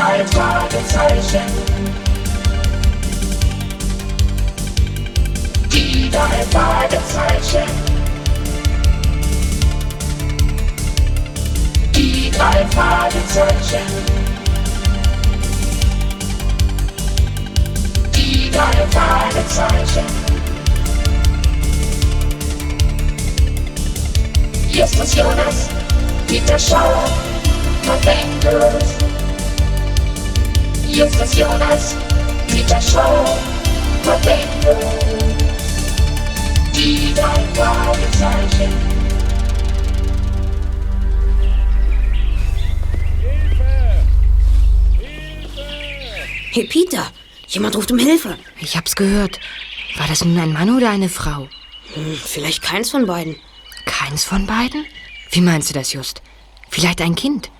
drei Fragezeichen. Die drei Fragezeichen. Die drei Fragezeichen. Die drei Fragezeichen. Justus Jonas, Peter Schauer, Novemberus. Justus Jonas, Peter Schauer, Novemberus. Die drei Fragezeichen. Hey Peter, jemand ruft um Hilfe. Ich hab's gehört. War das nun ein Mann oder eine Frau? Hm, vielleicht keins von beiden. Keins von beiden? Wie meinst du das, Just? Vielleicht ein Kind?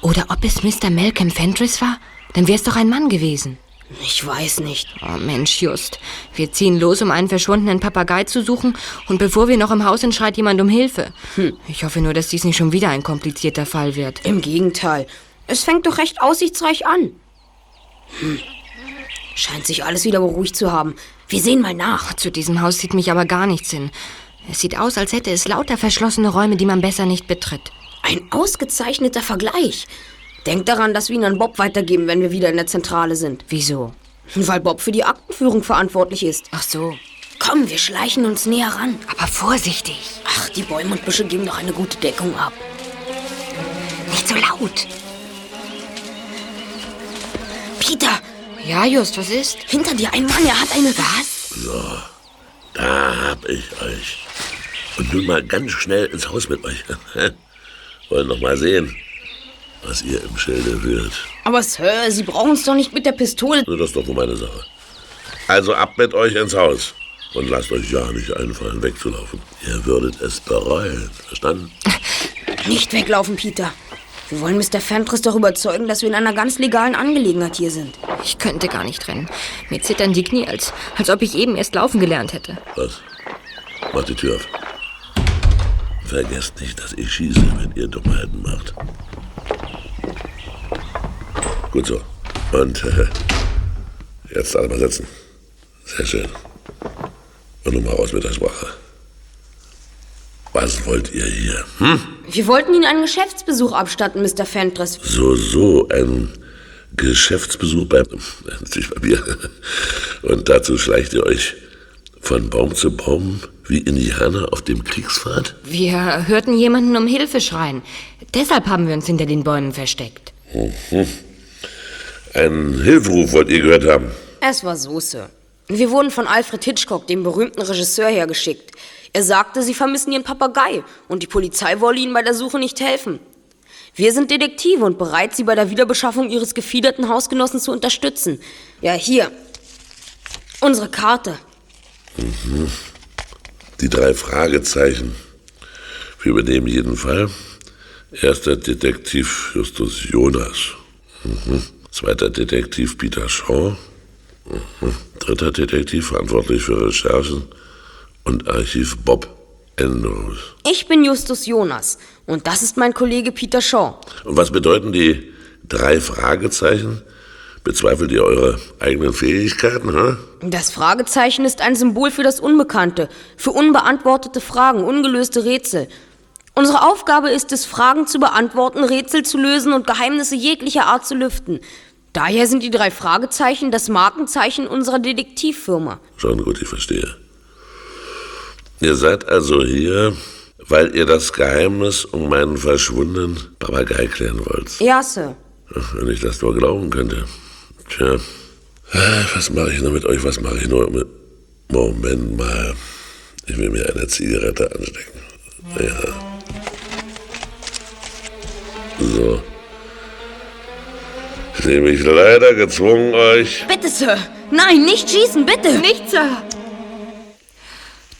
Oder ob es Mr. Malcolm Fentress war? Dann wär's doch ein Mann gewesen. Ich weiß nicht. Oh Mensch, Just. Wir ziehen los, um einen verschwundenen Papagei zu suchen und bevor wir noch im Haus sind, schreit jemand um Hilfe. Hm. Ich hoffe nur, dass dies nicht schon wieder ein komplizierter Fall wird. Im Gegenteil. Es fängt doch recht aussichtsreich an. Hm. Scheint sich alles wieder beruhigt zu haben. Wir sehen mal nach. Zu diesem Haus sieht mich aber gar nichts hin. Es sieht aus, als hätte es lauter verschlossene Räume, die man besser nicht betritt. Ein ausgezeichneter Vergleich. Denk daran, dass wir ihn an Bob weitergeben, wenn wir wieder in der Zentrale sind. Wieso? Weil Bob für die Aktenführung verantwortlich ist. Ach so. Komm, wir schleichen uns näher ran. Aber vorsichtig. Ach, die Bäume und Büsche geben doch eine gute Deckung ab. Nicht so laut. Peter, Ja, Just, was ist? hinter dir ein Mann, er hat eine... Was? So, da hab ich euch. Und nun mal ganz schnell ins Haus mit euch. Wollen noch mal sehen, was ihr im Schilde führt. Aber Sir, Sie brauchen uns doch nicht mit der Pistole... Das ist doch nur meine Sache. Also ab mit euch ins Haus. Und lasst euch ja nicht einfallen, wegzulaufen. Ihr würdet es bereuen. Verstanden? Nicht weglaufen, Peter. Wir wollen Mr. Fentress doch überzeugen, dass wir in einer ganz legalen Angelegenheit hier sind. Ich könnte gar nicht rennen. Mir zittern die Knie, als, als ob ich eben erst laufen gelernt hätte. Was? Macht die Tür auf. Vergesst nicht, dass ich schieße, wenn ihr Dummheiten macht. Gut so. Und äh, jetzt alle mal sitzen. Sehr schön. Und nun mal raus mit der Sprache. Was wollt ihr hier? Hm? Wir wollten Ihnen einen Geschäftsbesuch abstatten, Mr. Fentress. So, so, ein Geschäftsbesuch bei, natürlich bei mir. Und dazu schleicht ihr euch von Baum zu Baum wie Indianer auf dem Kriegspfad? Wir hörten jemanden um Hilfe schreien. Deshalb haben wir uns hinter den Bäumen versteckt. Mhm. Einen Hilferuf wollt ihr gehört haben. Es war so, Sir. Wir wurden von Alfred Hitchcock, dem berühmten Regisseur, hergeschickt. Er sagte, Sie vermissen Ihren Papagei und die Polizei wolle Ihnen bei der Suche nicht helfen. Wir sind Detektive und bereit, Sie bei der Wiederbeschaffung Ihres gefiederten Hausgenossen zu unterstützen. Ja, hier. Unsere Karte. Mhm. Die drei Fragezeichen. Wir übernehmen jeden Fall. Erster Detektiv Justus Jonas. Mhm. Zweiter Detektiv Peter Shaw. Mhm. Dritter Detektiv verantwortlich für Recherchen und Archiv Bob Andrews. Ich bin Justus Jonas und das ist mein Kollege Peter Shaw. Und was bedeuten die drei Fragezeichen? Bezweifelt ihr eure eigenen Fähigkeiten, hä? Das Fragezeichen ist ein Symbol für das Unbekannte, für unbeantwortete Fragen, ungelöste Rätsel. Unsere Aufgabe ist es, Fragen zu beantworten, Rätsel zu lösen und Geheimnisse jeglicher Art zu lüften. Daher sind die drei Fragezeichen das Markenzeichen unserer Detektivfirma. Schon gut, ich verstehe. Ihr seid also hier, weil ihr das Geheimnis um meinen verschwundenen Papagei klären wollt. Ja, Sir. Ach, wenn ich das nur glauben könnte. Tja, Ah, was mache ich nur mit euch? Was mache ich nur mit... Moment mal. Ich will mir eine Zigarette anstecken. Ja. So. Ich sehe mich leider gezwungen, euch... Bitte, Sir. Nein, nicht schießen, bitte. Nicht, Sir.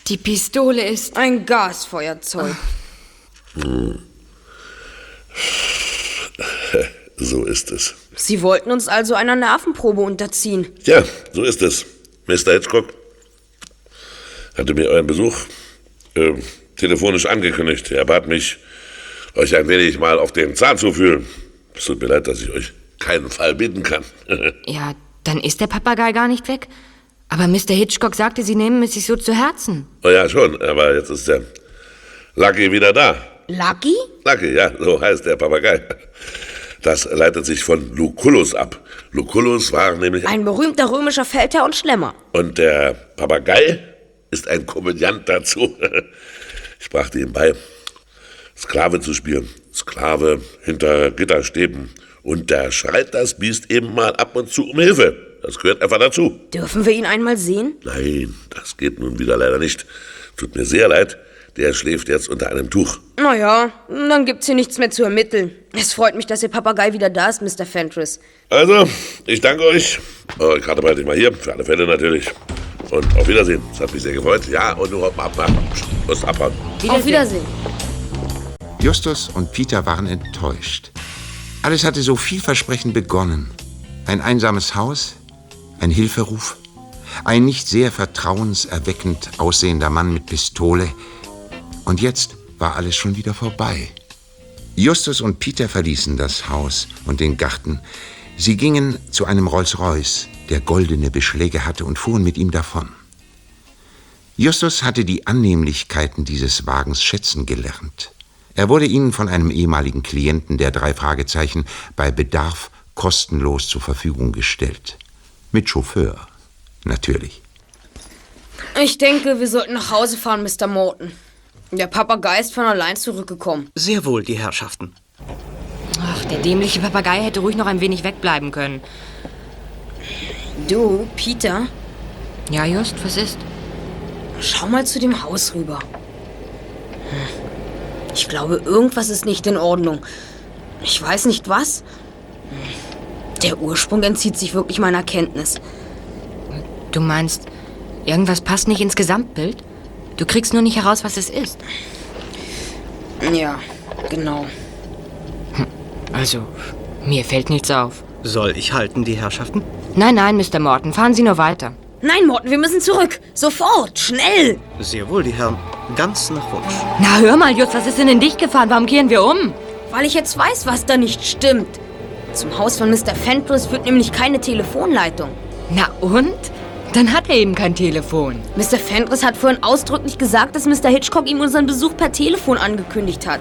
Die Pistole ist... Ein Gasfeuerzeug. Hm. So ist es. Sie wollten uns also einer Nervenprobe unterziehen. Ja, so ist es. Mr. Hitchcock hatte mir euren Besuch äh, telefonisch angekündigt. Er bat mich, euch ein wenig mal auf den Zahn zu fühlen. Es tut mir leid, dass ich euch keinen Fall bieten kann. Ja, dann ist der Papagei gar nicht weg. Aber Mr. Hitchcock sagte, Sie nehmen es sich so zu Herzen. oh ja, schon, aber jetzt ist der Lucky wieder da. Lucky? Lucky, ja, so heißt der Papagei. Das leitet sich von Lucullus ab. Lucullus war nämlich... Ein berühmter römischer Feldherr und Schlemmer. Und der Papagei ist ein Komödiant dazu. Ich brachte ihm bei, Sklave zu spielen. Sklave hinter Gitterstäben. Und da schreit das Biest eben mal ab und zu um Hilfe. Das gehört einfach dazu. Dürfen wir ihn einmal sehen? Nein, das geht nun wieder leider nicht. Tut mir sehr leid. Der schläft jetzt unter einem Tuch. Naja, dann gibt's hier nichts mehr zu ermitteln. Es freut mich, dass Ihr Papagei wieder da ist, Mr. Fentress. Also, ich danke euch. Eure Karte behalte ich mal hier, für alle Fälle natürlich. Und auf Wiedersehen. Es hat mich sehr gefreut. Ja, und du ab, ab, ab. Muss abhauen. Auf Wiedersehen. Justus und Peter waren enttäuscht. Alles hatte so vielversprechend begonnen. Ein einsames Haus, ein Hilferuf, ein nicht sehr vertrauenserweckend aussehender Mann mit Pistole. Und jetzt war alles schon wieder vorbei. Justus und Peter verließen das Haus und den Garten. Sie gingen zu einem Rolls-Royce, der goldene Beschläge hatte, und fuhren mit ihm davon. Justus hatte die Annehmlichkeiten dieses Wagens schätzen gelernt. Er wurde ihnen von einem ehemaligen Klienten der drei Fragezeichen bei Bedarf kostenlos zur Verfügung gestellt. Mit Chauffeur, natürlich. Ich denke, wir sollten nach Hause fahren, Mr. Morton. Der Papagei ist von allein zurückgekommen. Sehr wohl, die Herrschaften. Ach, der dämliche Papagei hätte ruhig noch ein wenig wegbleiben können. Du, Peter, Ja, Just, was ist? schau mal zu dem Haus rüber. Hm. Ich glaube, irgendwas ist nicht in Ordnung. Ich weiß nicht was. Der Ursprung entzieht sich wirklich meiner Kenntnis. Du meinst, irgendwas passt nicht ins Gesamtbild? Du kriegst nur nicht heraus, was es ist. Ja, genau. Also, mir fällt nichts auf. Soll ich halten, die Herrschaften? Nein, nein, Mr. Morton, fahren Sie nur weiter. Nein, Morten, wir müssen zurück. Sofort, schnell. Sehr wohl, die Herren. Ganz nach Wunsch. Na, hör mal, Just, was ist denn in dich gefahren? Warum kehren wir um? Weil ich jetzt weiß, was da nicht stimmt. Zum Haus von Mr. Fentress führt nämlich keine Telefonleitung. Na und? Dann hat er eben kein Telefon. Mr. Fentress hat vorhin ausdrücklich gesagt, dass Mr. Hitchcock ihm unseren Besuch per Telefon angekündigt hat.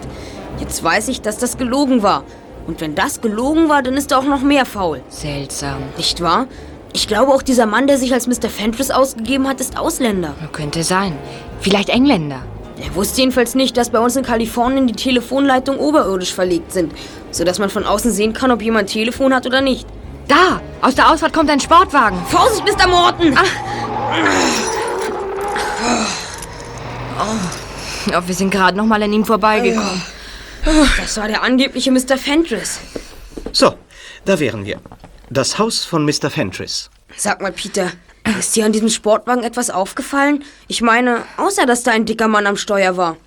Jetzt weiß ich, dass das gelogen war. Und wenn das gelogen war, dann ist er auch noch mehr faul. Seltsam. Nicht wahr? Ich glaube, auch dieser Mann, der sich als Mr. Fentress ausgegeben hat, ist Ausländer. Könnte sein. Vielleicht Engländer. Er wusste jedenfalls nicht, dass bei uns in Kalifornien die Telefonleitungen oberirdisch verlegt sind, sodass man von außen sehen kann, ob jemand Telefon hat oder nicht. Da! Aus der Ausfahrt kommt ein Sportwagen. Vorsicht, Mr. Morton! Oh, wir sind gerade noch mal an ihm vorbeigekommen. Das war der angebliche Mr. Fentress. So, da wären wir. Das Haus von Mr. Fentress. Sag mal, Peter, ist dir an diesem Sportwagen etwas aufgefallen? Ich meine, außer dass da ein dicker Mann am Steuer war.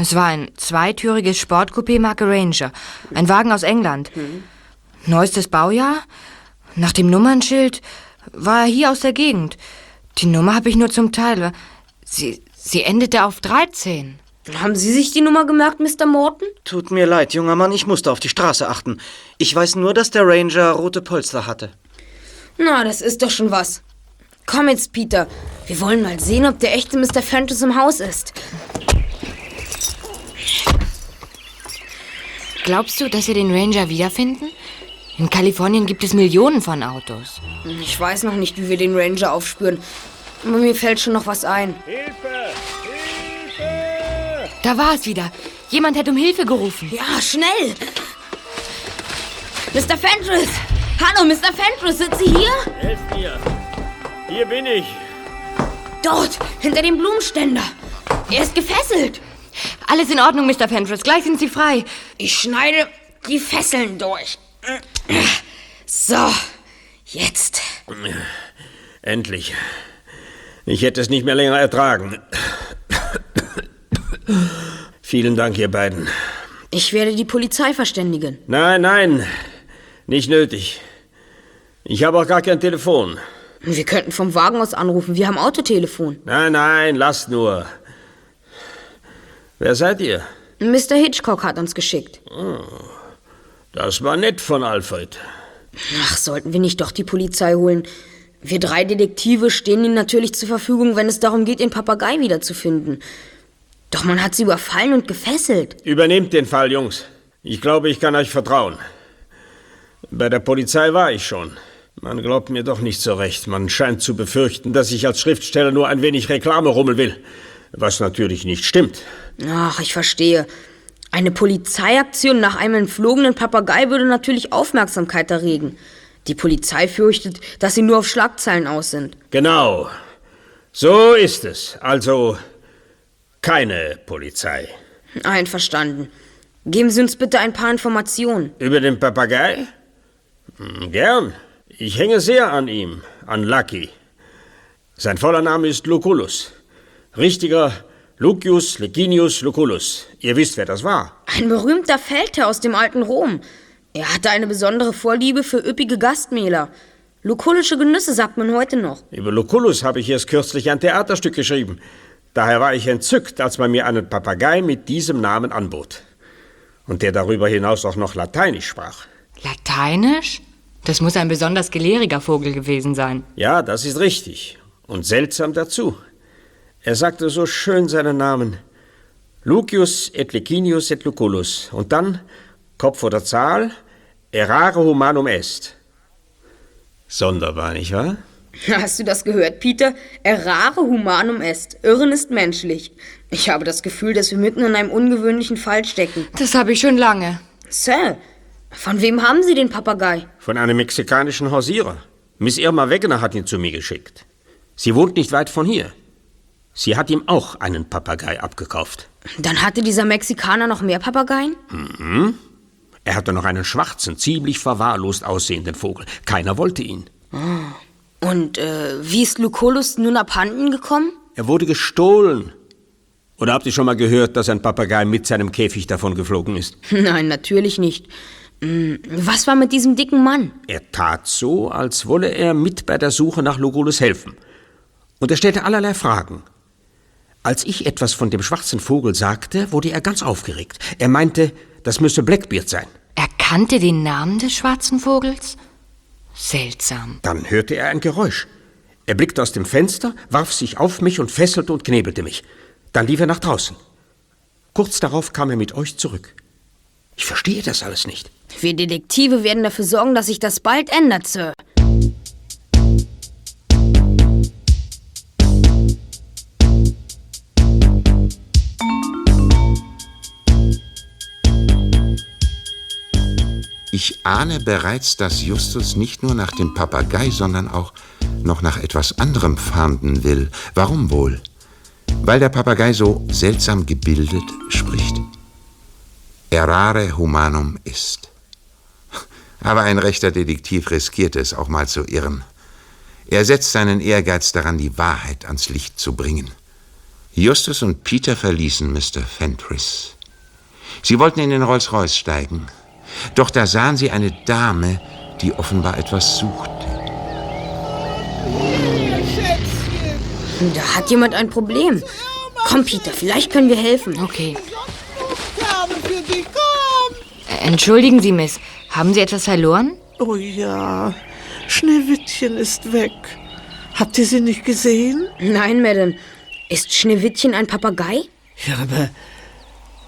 Es war ein zweitüriges Sportcoupé Marke Ranger. Ein Wagen aus England. Neuestes Baujahr. Nach dem Nummernschild war er hier aus der Gegend. Die Nummer habe ich nur zum Teil. Sie, sie endete auf 13. Haben Sie sich die Nummer gemerkt, Mr. Morton? Tut mir leid, junger Mann, ich musste auf die Straße achten. Ich weiß nur, dass der Ranger rote Polster hatte. Na, das ist doch schon was. Komm jetzt, Peter. Wir wollen mal sehen, ob der echte Mr. Fentress im Haus ist. Glaubst du, dass wir den Ranger wiederfinden? In Kalifornien gibt es Millionen von Autos. Ich weiß noch nicht, wie wir den Ranger aufspüren. Aber mir fällt schon noch was ein. Da war es wieder. Jemand hat um Hilfe gerufen. Ja, schnell! Mr. Fentress! Hallo, Mr. Fentress, sind Sie hier? Helft mir! Hier bin ich! Dort, hinter dem Blumenständer. Er ist gefesselt. Alles in Ordnung, Mr. Fentress. Gleich sind Sie frei. Ich schneide die Fesseln durch. So, jetzt. Endlich. Ich hätte es nicht mehr länger ertragen. Vielen Dank, ihr beiden. Ich werde die Polizei verständigen. Nein, nein, nicht nötig. Ich habe auch gar kein Telefon. Wir könnten vom Wagen aus anrufen. Wir haben Autotelefon. Nein, nein, lasst nur. Wer seid ihr? Mr. Hitchcock hat uns geschickt. Das war nett von Alfred. Ach, sollten wir nicht doch die Polizei holen? Wir drei Detektive stehen ihnen natürlich zur Verfügung, wenn es darum geht, den Papagei wiederzufinden. Doch man hat sie überfallen und gefesselt. Übernehmt den Fall, Jungs. Ich glaube, ich kann euch vertrauen. Bei der Polizei war ich schon. Man glaubt mir doch nicht so recht. Man scheint zu befürchten, dass ich als Schriftsteller nur ein wenig Reklame rummel will. Was natürlich nicht stimmt. Ach, ich verstehe. Eine Polizeiaktion nach einem entflogenen Papagei würde natürlich Aufmerksamkeit erregen. Die Polizei fürchtet, dass sie nur auf Schlagzeilen aus sind. Genau. So ist es. Also keine Polizei. Einverstanden. Geben Sie uns bitte ein paar Informationen. Über den Papagei? Hm, Gern. Ich hänge sehr an ihm, an Lucky. Sein voller Name ist Lucullus. Richtiger Lucius Licinius Lucullus. Ihr wisst, wer das war. Ein berühmter Feldherr aus dem alten Rom. Er hatte eine besondere Vorliebe für üppige Gastmähler. Lukullische Genüsse sagt man heute noch. Über Lucullus habe ich erst kürzlich ein Theaterstück geschrieben. Daher war ich entzückt, als man mir einen Papagei mit diesem Namen anbot. Und der darüber hinaus auch noch Lateinisch sprach. Lateinisch? Das muss ein besonders gelehriger Vogel gewesen sein. Ja, das ist richtig. Und seltsam dazu. Er sagte so schön seinen Namen. Lucius et Licinius et Lucullus. Und dann, Kopf oder Zahl, errare humanum est. Sonderbar, nicht wahr? Hast du das gehört, Peter? Errare humanum est. Irren ist menschlich. Ich habe das Gefühl, dass wir mitten in einem ungewöhnlichen Fall stecken. Das habe ich schon lange. Sir, von wem haben Sie den Papagei? Von einem mexikanischen Hausierer. Miss Irma Wegener hat ihn zu mir geschickt. Sie wohnt nicht weit von hier. Sie hat ihm auch einen Papagei abgekauft. Dann hatte dieser Mexikaner noch mehr Papageien? Er hatte noch einen schwarzen, ziemlich verwahrlost aussehenden Vogel. Keiner wollte ihn. Und äh, wie ist Lucullus nun abhanden gekommen? Er wurde gestohlen. Oder habt ihr schon mal gehört, dass ein Papagei mit seinem Käfig davon geflogen ist? Nein, natürlich nicht. Hm, Was war mit diesem dicken Mann? Er tat so, als wolle er mit bei der Suche nach Lugullus helfen. Und er stellte allerlei Fragen. Als ich etwas von dem schwarzen Vogel sagte, wurde er ganz aufgeregt. Er meinte, das müsse Blackbeard sein. Er kannte den Namen des schwarzen Vogels? Seltsam. Dann hörte er ein Geräusch. Er blickte aus dem Fenster, warf sich auf mich und fesselte und knebelte mich. Dann lief er nach draußen. Kurz darauf kam er mit euch zurück. Ich verstehe das alles nicht. Wir Detektive werden dafür sorgen, dass sich das bald ändert, Sir. Ich ahne bereits, dass Justus nicht nur nach dem Papagei, sondern auch noch nach etwas anderem fahnden will. Warum wohl? Weil der Papagei so seltsam gebildet spricht. Errare humanum ist. Aber ein rechter Detektiv riskiert es, auch mal zu irren. Er setzt seinen Ehrgeiz daran, die Wahrheit ans Licht zu bringen. Justus und Peter verließen Mr. Fentris. Sie wollten in den Rolls-Royce steigen. Doch da sahen sie eine Dame, die offenbar etwas suchte. Da hat jemand ein Problem. Komm, Peter, vielleicht können wir helfen. Okay. Äh, Entschuldigen Sie, Miss. Haben Sie etwas verloren? Oh ja, Schneewittchen ist weg. Habt ihr sie nicht gesehen? Nein, Madame. Ist Schneewittchen ein Papagei? Ja, aber.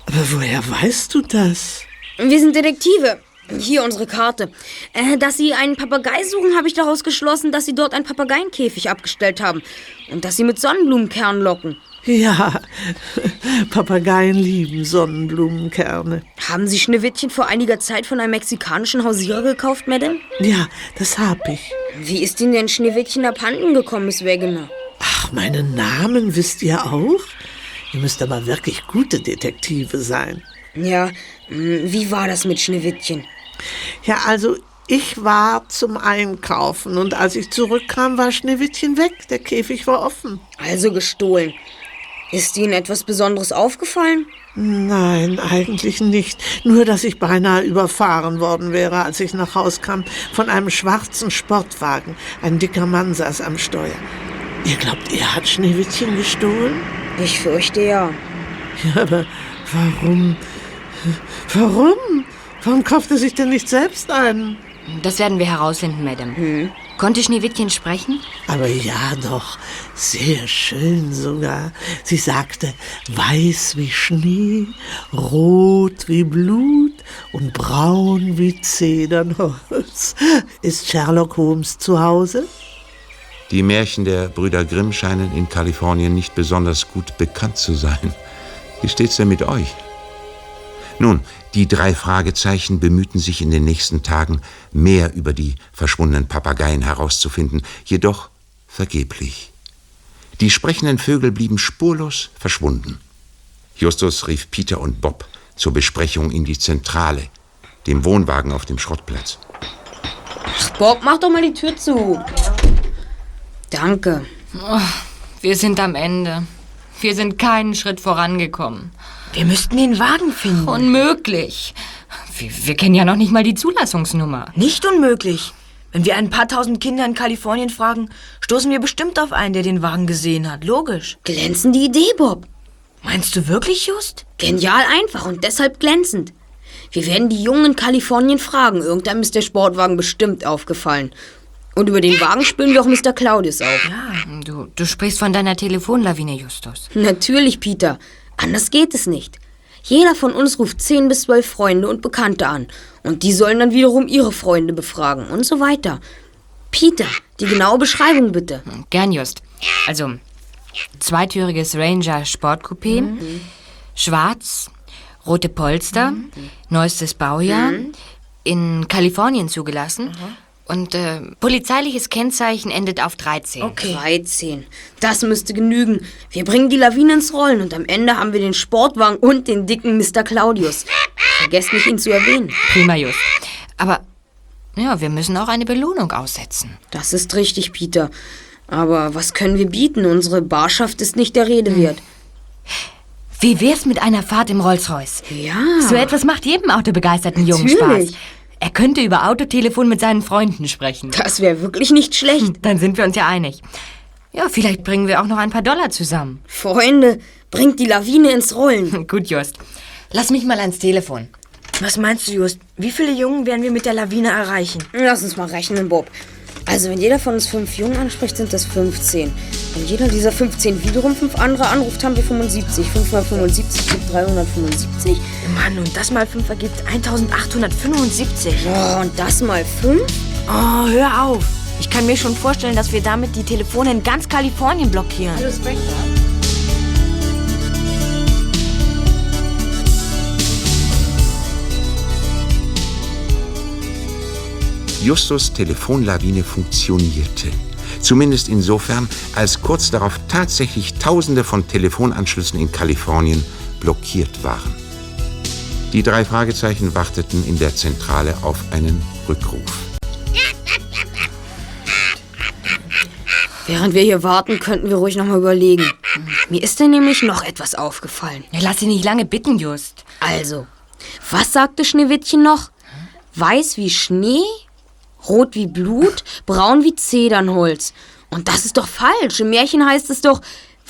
Aber woher weißt du das? Wir sind Detektive. Hier unsere Karte. Äh, dass Sie einen Papagei suchen, habe ich daraus geschlossen, dass Sie dort einen Papageienkäfig abgestellt haben. Und dass Sie mit Sonnenblumenkernen locken. Ja, Papageien lieben Sonnenblumenkerne. Haben Sie Schneewittchen vor einiger Zeit von einem mexikanischen Hausierer gekauft, Madame? Ja, das hab ich. Wie ist Ihnen denn Schneewittchen abhanden gekommen, Miss Wegener? Ach, meinen Namen wisst ihr auch? Ihr müsst aber wirklich gute Detektive sein. Ja, mh, wie war das mit Schneewittchen? Ja, also ich war zum Einkaufen und als ich zurückkam, war Schneewittchen weg. Der Käfig war offen. Also gestohlen. Ist Ihnen etwas Besonderes aufgefallen? Nein, eigentlich nicht. Nur, dass ich beinahe überfahren worden wäre, als ich nach Haus kam, von einem schwarzen Sportwagen. Ein dicker Mann saß am Steuer. Ihr glaubt, er hat Schneewittchen gestohlen? Ich fürchte ja. Ja, aber warum? Warum? Warum kauft er sich denn nicht selbst einen? Das werden wir herausfinden, Madame. Konnte Schneewittchen sprechen? Aber ja doch, sehr schön sogar. Sie sagte, weiß wie Schnee, rot wie Blut und braun wie Zedernholz. Ist Sherlock Holmes zu Hause? Die Märchen der Brüder Grimm scheinen in Kalifornien nicht besonders gut bekannt zu sein. Wie steht's denn mit euch? Nun, die drei Fragezeichen bemühten sich in den nächsten Tagen, mehr über die verschwundenen Papageien herauszufinden, jedoch vergeblich. Die sprechenden Vögel blieben spurlos verschwunden. Justus rief Peter und Bob zur Besprechung in die Zentrale, dem Wohnwagen auf dem Schrottplatz. Bob, mach doch mal die Tür zu. Danke. Wir sind am Ende. Wir sind keinen Schritt vorangekommen. Wir müssten den Wagen finden. Unmöglich. Wir, wir kennen ja noch nicht mal die Zulassungsnummer. Nicht unmöglich. Wenn wir ein paar tausend Kinder in Kalifornien fragen, stoßen wir bestimmt auf einen, der den Wagen gesehen hat. Logisch. Glänzende Idee, Bob. Meinst du wirklich, Just? Genial einfach und deshalb glänzend. Wir werden die Jungen in Kalifornien fragen. Irgendeinem ist der Sportwagen bestimmt aufgefallen. Und über den Wagen spüren wir auch Mr. Claudius auf. Du, du sprichst von deiner Telefonlawine, Justus. Natürlich, Peter. Anders geht es nicht. Jeder von uns ruft 10 bis 12 Freunde und Bekannte an. Und die sollen dann wiederum ihre Freunde befragen und so weiter. Peter, die genaue Beschreibung bitte. Gern, Just. Also, zweitüriges Ranger Sportcoupé, schwarz, rote Polster, neuestes Baujahr, in Kalifornien zugelassen und äh, polizeiliches Kennzeichen endet auf 13. Okay. 13. Das müsste genügen. Wir bringen die Lawine ins Rollen und am Ende haben wir den Sportwagen und den dicken Mr. Claudius. Vergesst nicht, ihn zu erwähnen. Prima, Just. Aber, ja, wir müssen auch eine Belohnung aussetzen. Das ist richtig, Peter. Aber was können wir bieten? Unsere Barschaft ist nicht der Rede wert. Wie wär's mit einer Fahrt im Rolls-Royce? Ja. So etwas macht jedem autobegeisterten Jungen Spaß. Er könnte über Autotelefon mit seinen Freunden sprechen. Das wäre wirklich nicht schlecht. Dann sind wir uns ja einig. Ja, vielleicht bringen wir auch noch ein paar Dollar zusammen. Freunde, bringt die Lawine ins Rollen. Gut, Just. Lass mich mal ans Telefon. Was meinst du, Just? Wie viele Jungen werden wir mit der Lawine erreichen? Lass uns mal rechnen, Bob. Also, wenn jeder von uns fünf Jungen anspricht, sind das 15. Wenn jeder dieser 15 wiederum fünf andere anruft, haben wir 75. 5 mal 75 gibt 375. Mann, und das mal 5 ergibt 1875. Oh, und das mal 5? Oh, hör auf. Ich kann mir schon vorstellen, dass wir damit die Telefone in ganz Kalifornien blockieren. Justus Telefonlawine funktionierte. Zumindest insofern, als kurz darauf tatsächlich Tausende von Telefonanschlüssen in Kalifornien blockiert waren. Die drei Fragezeichen warteten in der Zentrale auf einen Rückruf. Während wir hier warten, könnten wir ruhig noch mal überlegen. Mir ist denn nämlich noch etwas aufgefallen. Ja, lass dich nicht lange bitten, Just. Also, was sagte Schneewittchen noch? Weiß wie Schnee, rot wie Blut, braun wie Zedernholz. Und das ist doch falsch. Im Märchen heißt es doch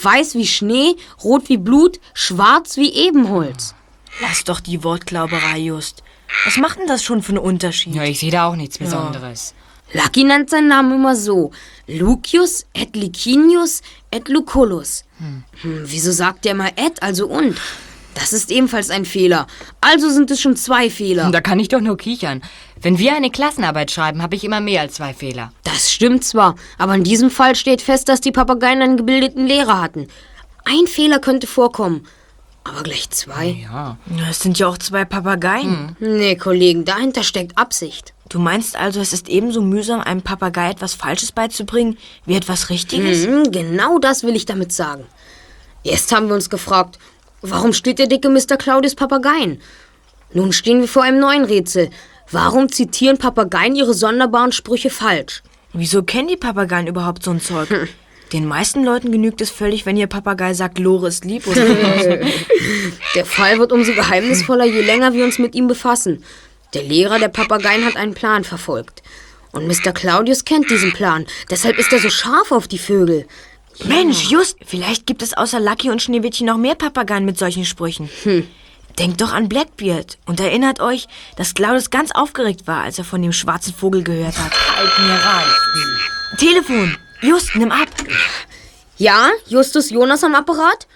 weiß wie Schnee, rot wie Blut, schwarz wie Ebenholz. Lass doch die Wortklauberei, Just. Was macht denn das schon für einen Unterschied? Ja, ich sehe da auch nichts Besonderes. Lucky nennt seinen Namen immer so. Lucius et Licinius et Lucullus. Hm, wieso sagt der mal et, also und? Das ist ebenfalls ein Fehler. Also sind es schon zwei Fehler. Da kann ich doch nur kichern. Wenn wir eine Klassenarbeit schreiben, habe ich immer mehr als zwei Fehler. Das stimmt zwar, aber in diesem Fall steht fest, dass die Papageien einen gebildeten Lehrer hatten. Ein Fehler könnte vorkommen, aber gleich zwei. Ja. Es sind ja auch zwei Papageien. Nee, Kollegen, dahinter steckt Absicht. Du meinst also, es ist ebenso mühsam, einem Papagei etwas Falsches beizubringen, wie etwas Richtiges? Mhm, genau das will ich damit sagen. Erst haben wir uns gefragt, warum steht der dicke Mr. Claudius Papageien? Nun stehen wir vor einem neuen Rätsel. Warum zitieren Papageien ihre sonderbaren Sprüche falsch? Wieso kennen die Papageien überhaupt so ein Zeug? Den meisten Leuten genügt es völlig, wenn ihr Papagei sagt, Lore ist lieb oder sowas. Der Fall wird umso geheimnisvoller, je länger wir uns mit ihm befassen. Der Lehrer der Papageien hat einen Plan verfolgt. Und Mr. Claudius kennt diesen Plan. Deshalb ist er so scharf auf die Vögel. Mensch, just, vielleicht gibt es außer Lucky und Schneewittchen noch mehr Papageien mit solchen Sprüchen. Denkt doch an Blackbeard und erinnert euch, dass Claudius ganz aufgeregt war, als er von dem schwarzen Vogel gehört hat. Halt mir rein. Telefon. Just, nimm ab. Ja, Justus Jonas am Apparat?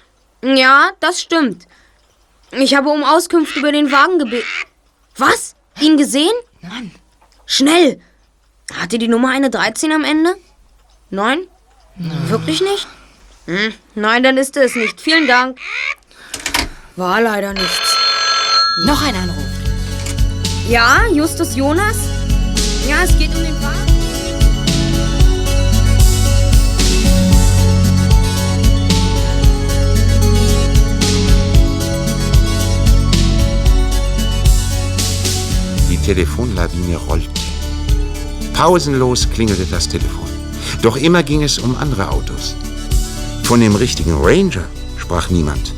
Ja, das stimmt. Ich habe um Auskunft über den Wagen gebeten. Was? Ihn gesehen? Mann. Schnell! Hatte die Nummer eine 13 am Ende? Nein? Wirklich nicht? Hm, nein, dann ist es nicht. Vielen Dank. War leider nichts. Noch ein Anruf. Ja, Justus Jonas? Ja, es geht um den Wagen. Die Telefonlawine rollte. Pausenlos klingelte das Telefon. Doch immer ging es um andere Autos. Von dem richtigen Ranger sprach niemand.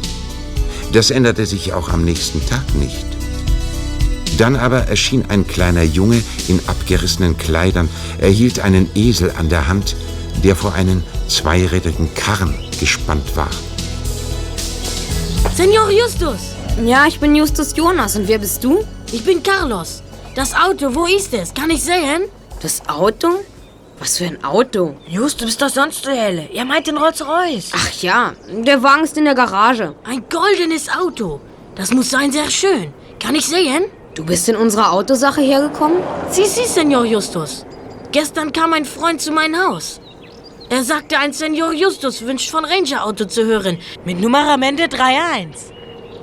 Das änderte sich auch am nächsten Tag nicht. Dann aber erschien ein kleiner Junge in abgerissenen Kleidern. Er hielt einen Esel an der Hand, der vor einen zweirädrigen Karren gespannt war. Senor Justus, Ja, ich bin Justus Jonas. Und wer bist du? ich bin Carlos. Das Auto, wo ist es? Kann ich sehen? Das Auto? Was für ein Auto? Just, du bist doch sonst so helle. Er meint den Rolls-Royce. Ach ja, der Wagen ist in der Garage. Ein goldenes Auto. Das muss sein sehr schön. Kann ich sehen? Du bist in unserer Autosache hergekommen? Sie, sie, Senor Justus. Gestern kam ein Freund zu meinem Haus. Er sagte, ein Senor Justus wünscht von Ranger Auto zu hören. Mit Nummer am Ende 3-1.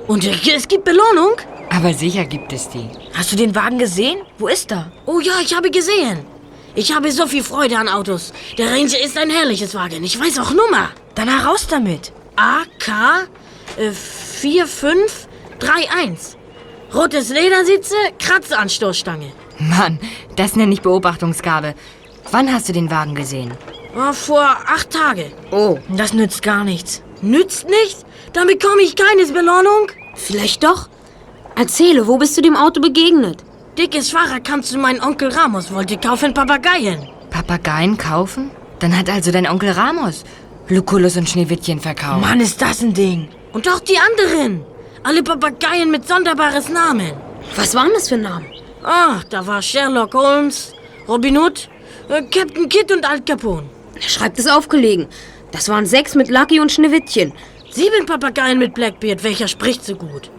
Und äh, es gibt Belohnung? Aber sicher gibt es die. Hast du den Wagen gesehen? Wo ist er? Oh ja, ich habe gesehen. Ich habe so viel Freude an Autos. Der Ranger ist ein herrliches Wagen. Ich weiß auch Nummer. Dann heraus damit. AK äh, 4531. Rotes Ledersitze, Kratzanstoßstange. Mann, das nenne ich Beobachtungsgabe. Wann hast du den Wagen gesehen? War vor acht Tage. Oh, Das nützt gar nichts. Nützt nicht? Dann bekomme ich keine Belohnung? vielleicht doch? Erzähle, wo bist du dem Auto begegnet? Dickes Fahrer kam zu meinem Onkel Ramos, wollte kaufen Papageien. Papageien kaufen? Dann hat also dein Onkel Ramos Lucullus und Schneewittchen verkauft. Mann, ist das ein Ding. Und auch die anderen. Alle Papageien mit sonderbares Namen. Was waren das für Namen? Ah, da war Sherlock Holmes, Robin Hood, äh, Captain Kidd und Al Capone. Er schreibt es aufgelegen. Das waren sechs mit Lucky und Schneewittchen. Sieben Papageien mit Blackbeard, welcher spricht so gut.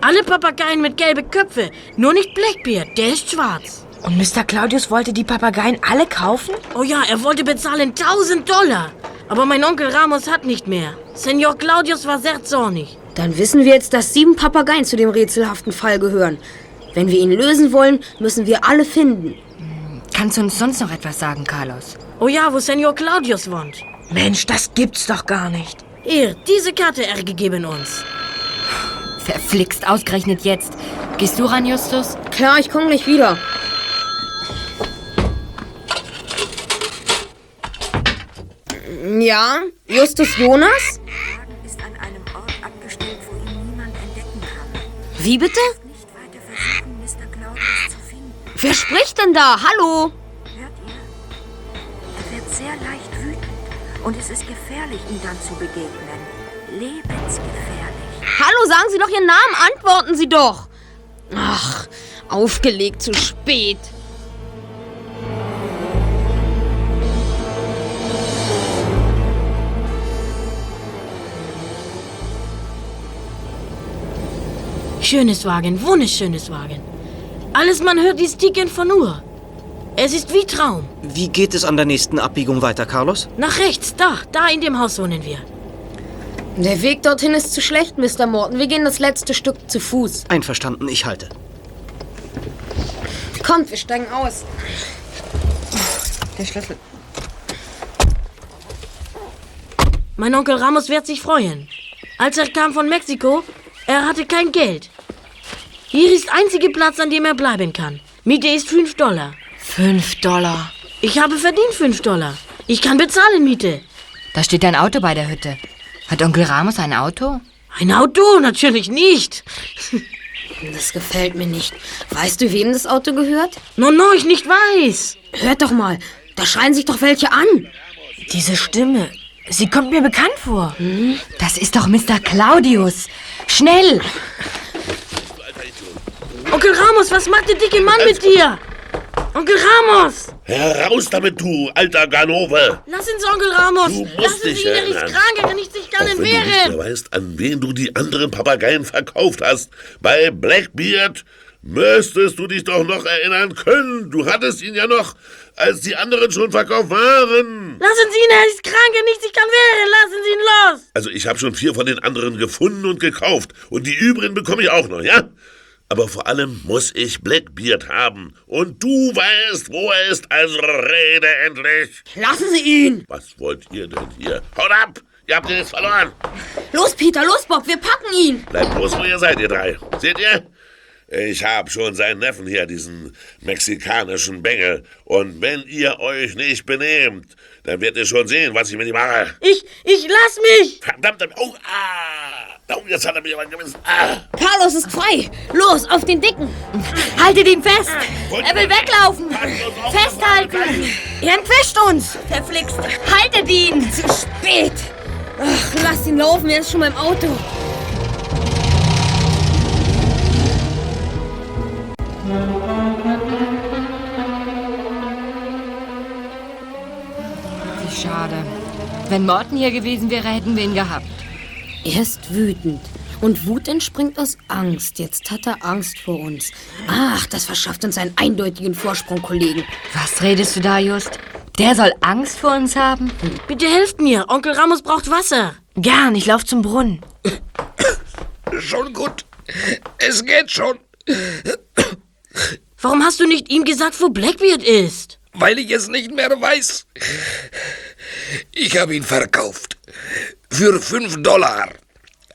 Alle Papageien mit gelbe Köpfe, nur nicht Blackbeard, der ist schwarz. Und Mr. Claudius wollte die Papageien alle kaufen? Oh ja, er wollte bezahlen 1000 Dollar. Aber mein Onkel Ramos hat nicht mehr. Senor Claudius war sehr zornig. Dann wissen wir jetzt, dass sieben Papageien zu dem rätselhaften Fall gehören. Wenn wir ihn lösen wollen, müssen wir alle finden. Kannst du uns sonst noch etwas sagen, Carlos? Oh ja, wo Senor Claudius wohnt. Mensch, das gibt's doch gar nicht. Hier, diese Karte er gegeben uns. Verflixt, ausgerechnet jetzt. Gehst du ran, Justus? Klar, ich komme gleich wieder. Ja, Justus Jonas? ist an einem Ort abgestellt, wo ihn niemand entdecken kann. Wie bitte? Nicht weiter versuchen, Mr. Claudius zu finden. Wer spricht denn da? Hallo? Hört ihr? Er wird sehr leicht wütend und es ist gefährlich, ihm dann zu begegnen. Lebensgefährlich. Hallo, sagen Sie doch Ihren Namen, antworten Sie doch. Ach, aufgelegt zu spät. Schönes Wagen, wunderschönes Wagen. Alles man hört ist Ticken von Uhr. Es ist wie Traum. Wie geht es an der nächsten Abbiegung weiter, Carlos? Nach rechts, da, da in dem Haus wohnen wir. Der Weg dorthin ist zu schlecht, Mr. Morton. Wir gehen das letzte Stück zu Fuß. Einverstanden, ich halte. Kommt, wir steigen aus. Der Schlüssel. Mein Onkel Ramos wird sich freuen. Als er kam von Mexiko, er hatte kein Geld. Hier ist einziger Platz, an dem er bleiben kann. Miete ist 5 Dollar. Fünf Dollar. Ich habe verdient 5 Dollar. Ich kann bezahlen Miete. Da steht dein Auto bei der Hütte. Hat Onkel Ramos ein Auto? Ein Auto? Natürlich nicht. Das gefällt mir nicht. Weißt du, wem das Auto gehört? No, no, ich nicht weiß. Hört doch mal, da schreien sich doch welche an. Diese Stimme. Sie kommt mir bekannt vor. Das ist doch Mr. Claudius. Schnell! Onkel Ramos, was macht der dicke Mann mit dir? Onkel Ramos! Heraus damit, du alter Ganove! Lassen Sie Onkel Ramos! Du musst dich Sie ihn, er ist krank, er kann nicht sich gar nicht wenn du nicht wehren! weißt, an wen du die anderen Papageien verkauft hast. Bei Blackbeard müsstest du dich doch noch erinnern können. Du hattest ihn ja noch, als die anderen schon verkauft waren. Lassen Sie ihn, er ist krank, er nicht sich kann wehren! Lassen Sie ihn los! Also ich habe schon vier von den anderen gefunden und gekauft. Und die übrigen bekomme ich auch noch, ja? Aber vor allem muss ich Blackbeard haben. Und du weißt, wo er ist, also rede endlich. Lassen Sie ihn! Was wollt ihr denn hier? Haut ab! Ihr habt ihn jetzt verloren. Los, Peter, los, Bob, wir packen ihn! Bleibt bloß, wo ihr seid, ihr drei. Seht ihr? Ich hab schon seinen Neffen hier, diesen mexikanischen Bengel. Und wenn ihr euch nicht benehmt, dann werdet ihr schon sehen, was ich mit ihm mache. Ich, ich lass mich! Verdammt, oh, ah! Oh, jetzt hat er mich aber gewissen. Ah! Carlos ist frei! Los, auf den Dicken! Haltet ihn fest! Wollt Er will weglaufen! Festhalten! Er entwischt uns! Verflixt! Haltet ihn! Zu spät! Ach, lass ihn laufen, er ist schon beim Auto. Wie schade. Wenn Morten hier gewesen wäre, hätten wir ihn gehabt. Er ist wütend. Und Wut entspringt aus Angst. Jetzt hat er Angst vor uns. Ach, das verschafft uns einen eindeutigen Vorsprung, Kollegen. Was redest du da, Just? Der soll Angst vor uns haben? Bitte helft mir, Onkel Ramos braucht Wasser. Gern, ich lauf zum Brunnen. Schon gut. Es geht schon. Warum hast du nicht ihm gesagt, wo Blackbeard ist? Weil ich es nicht mehr weiß. Ich habe ihn verkauft. Für fünf Dollar.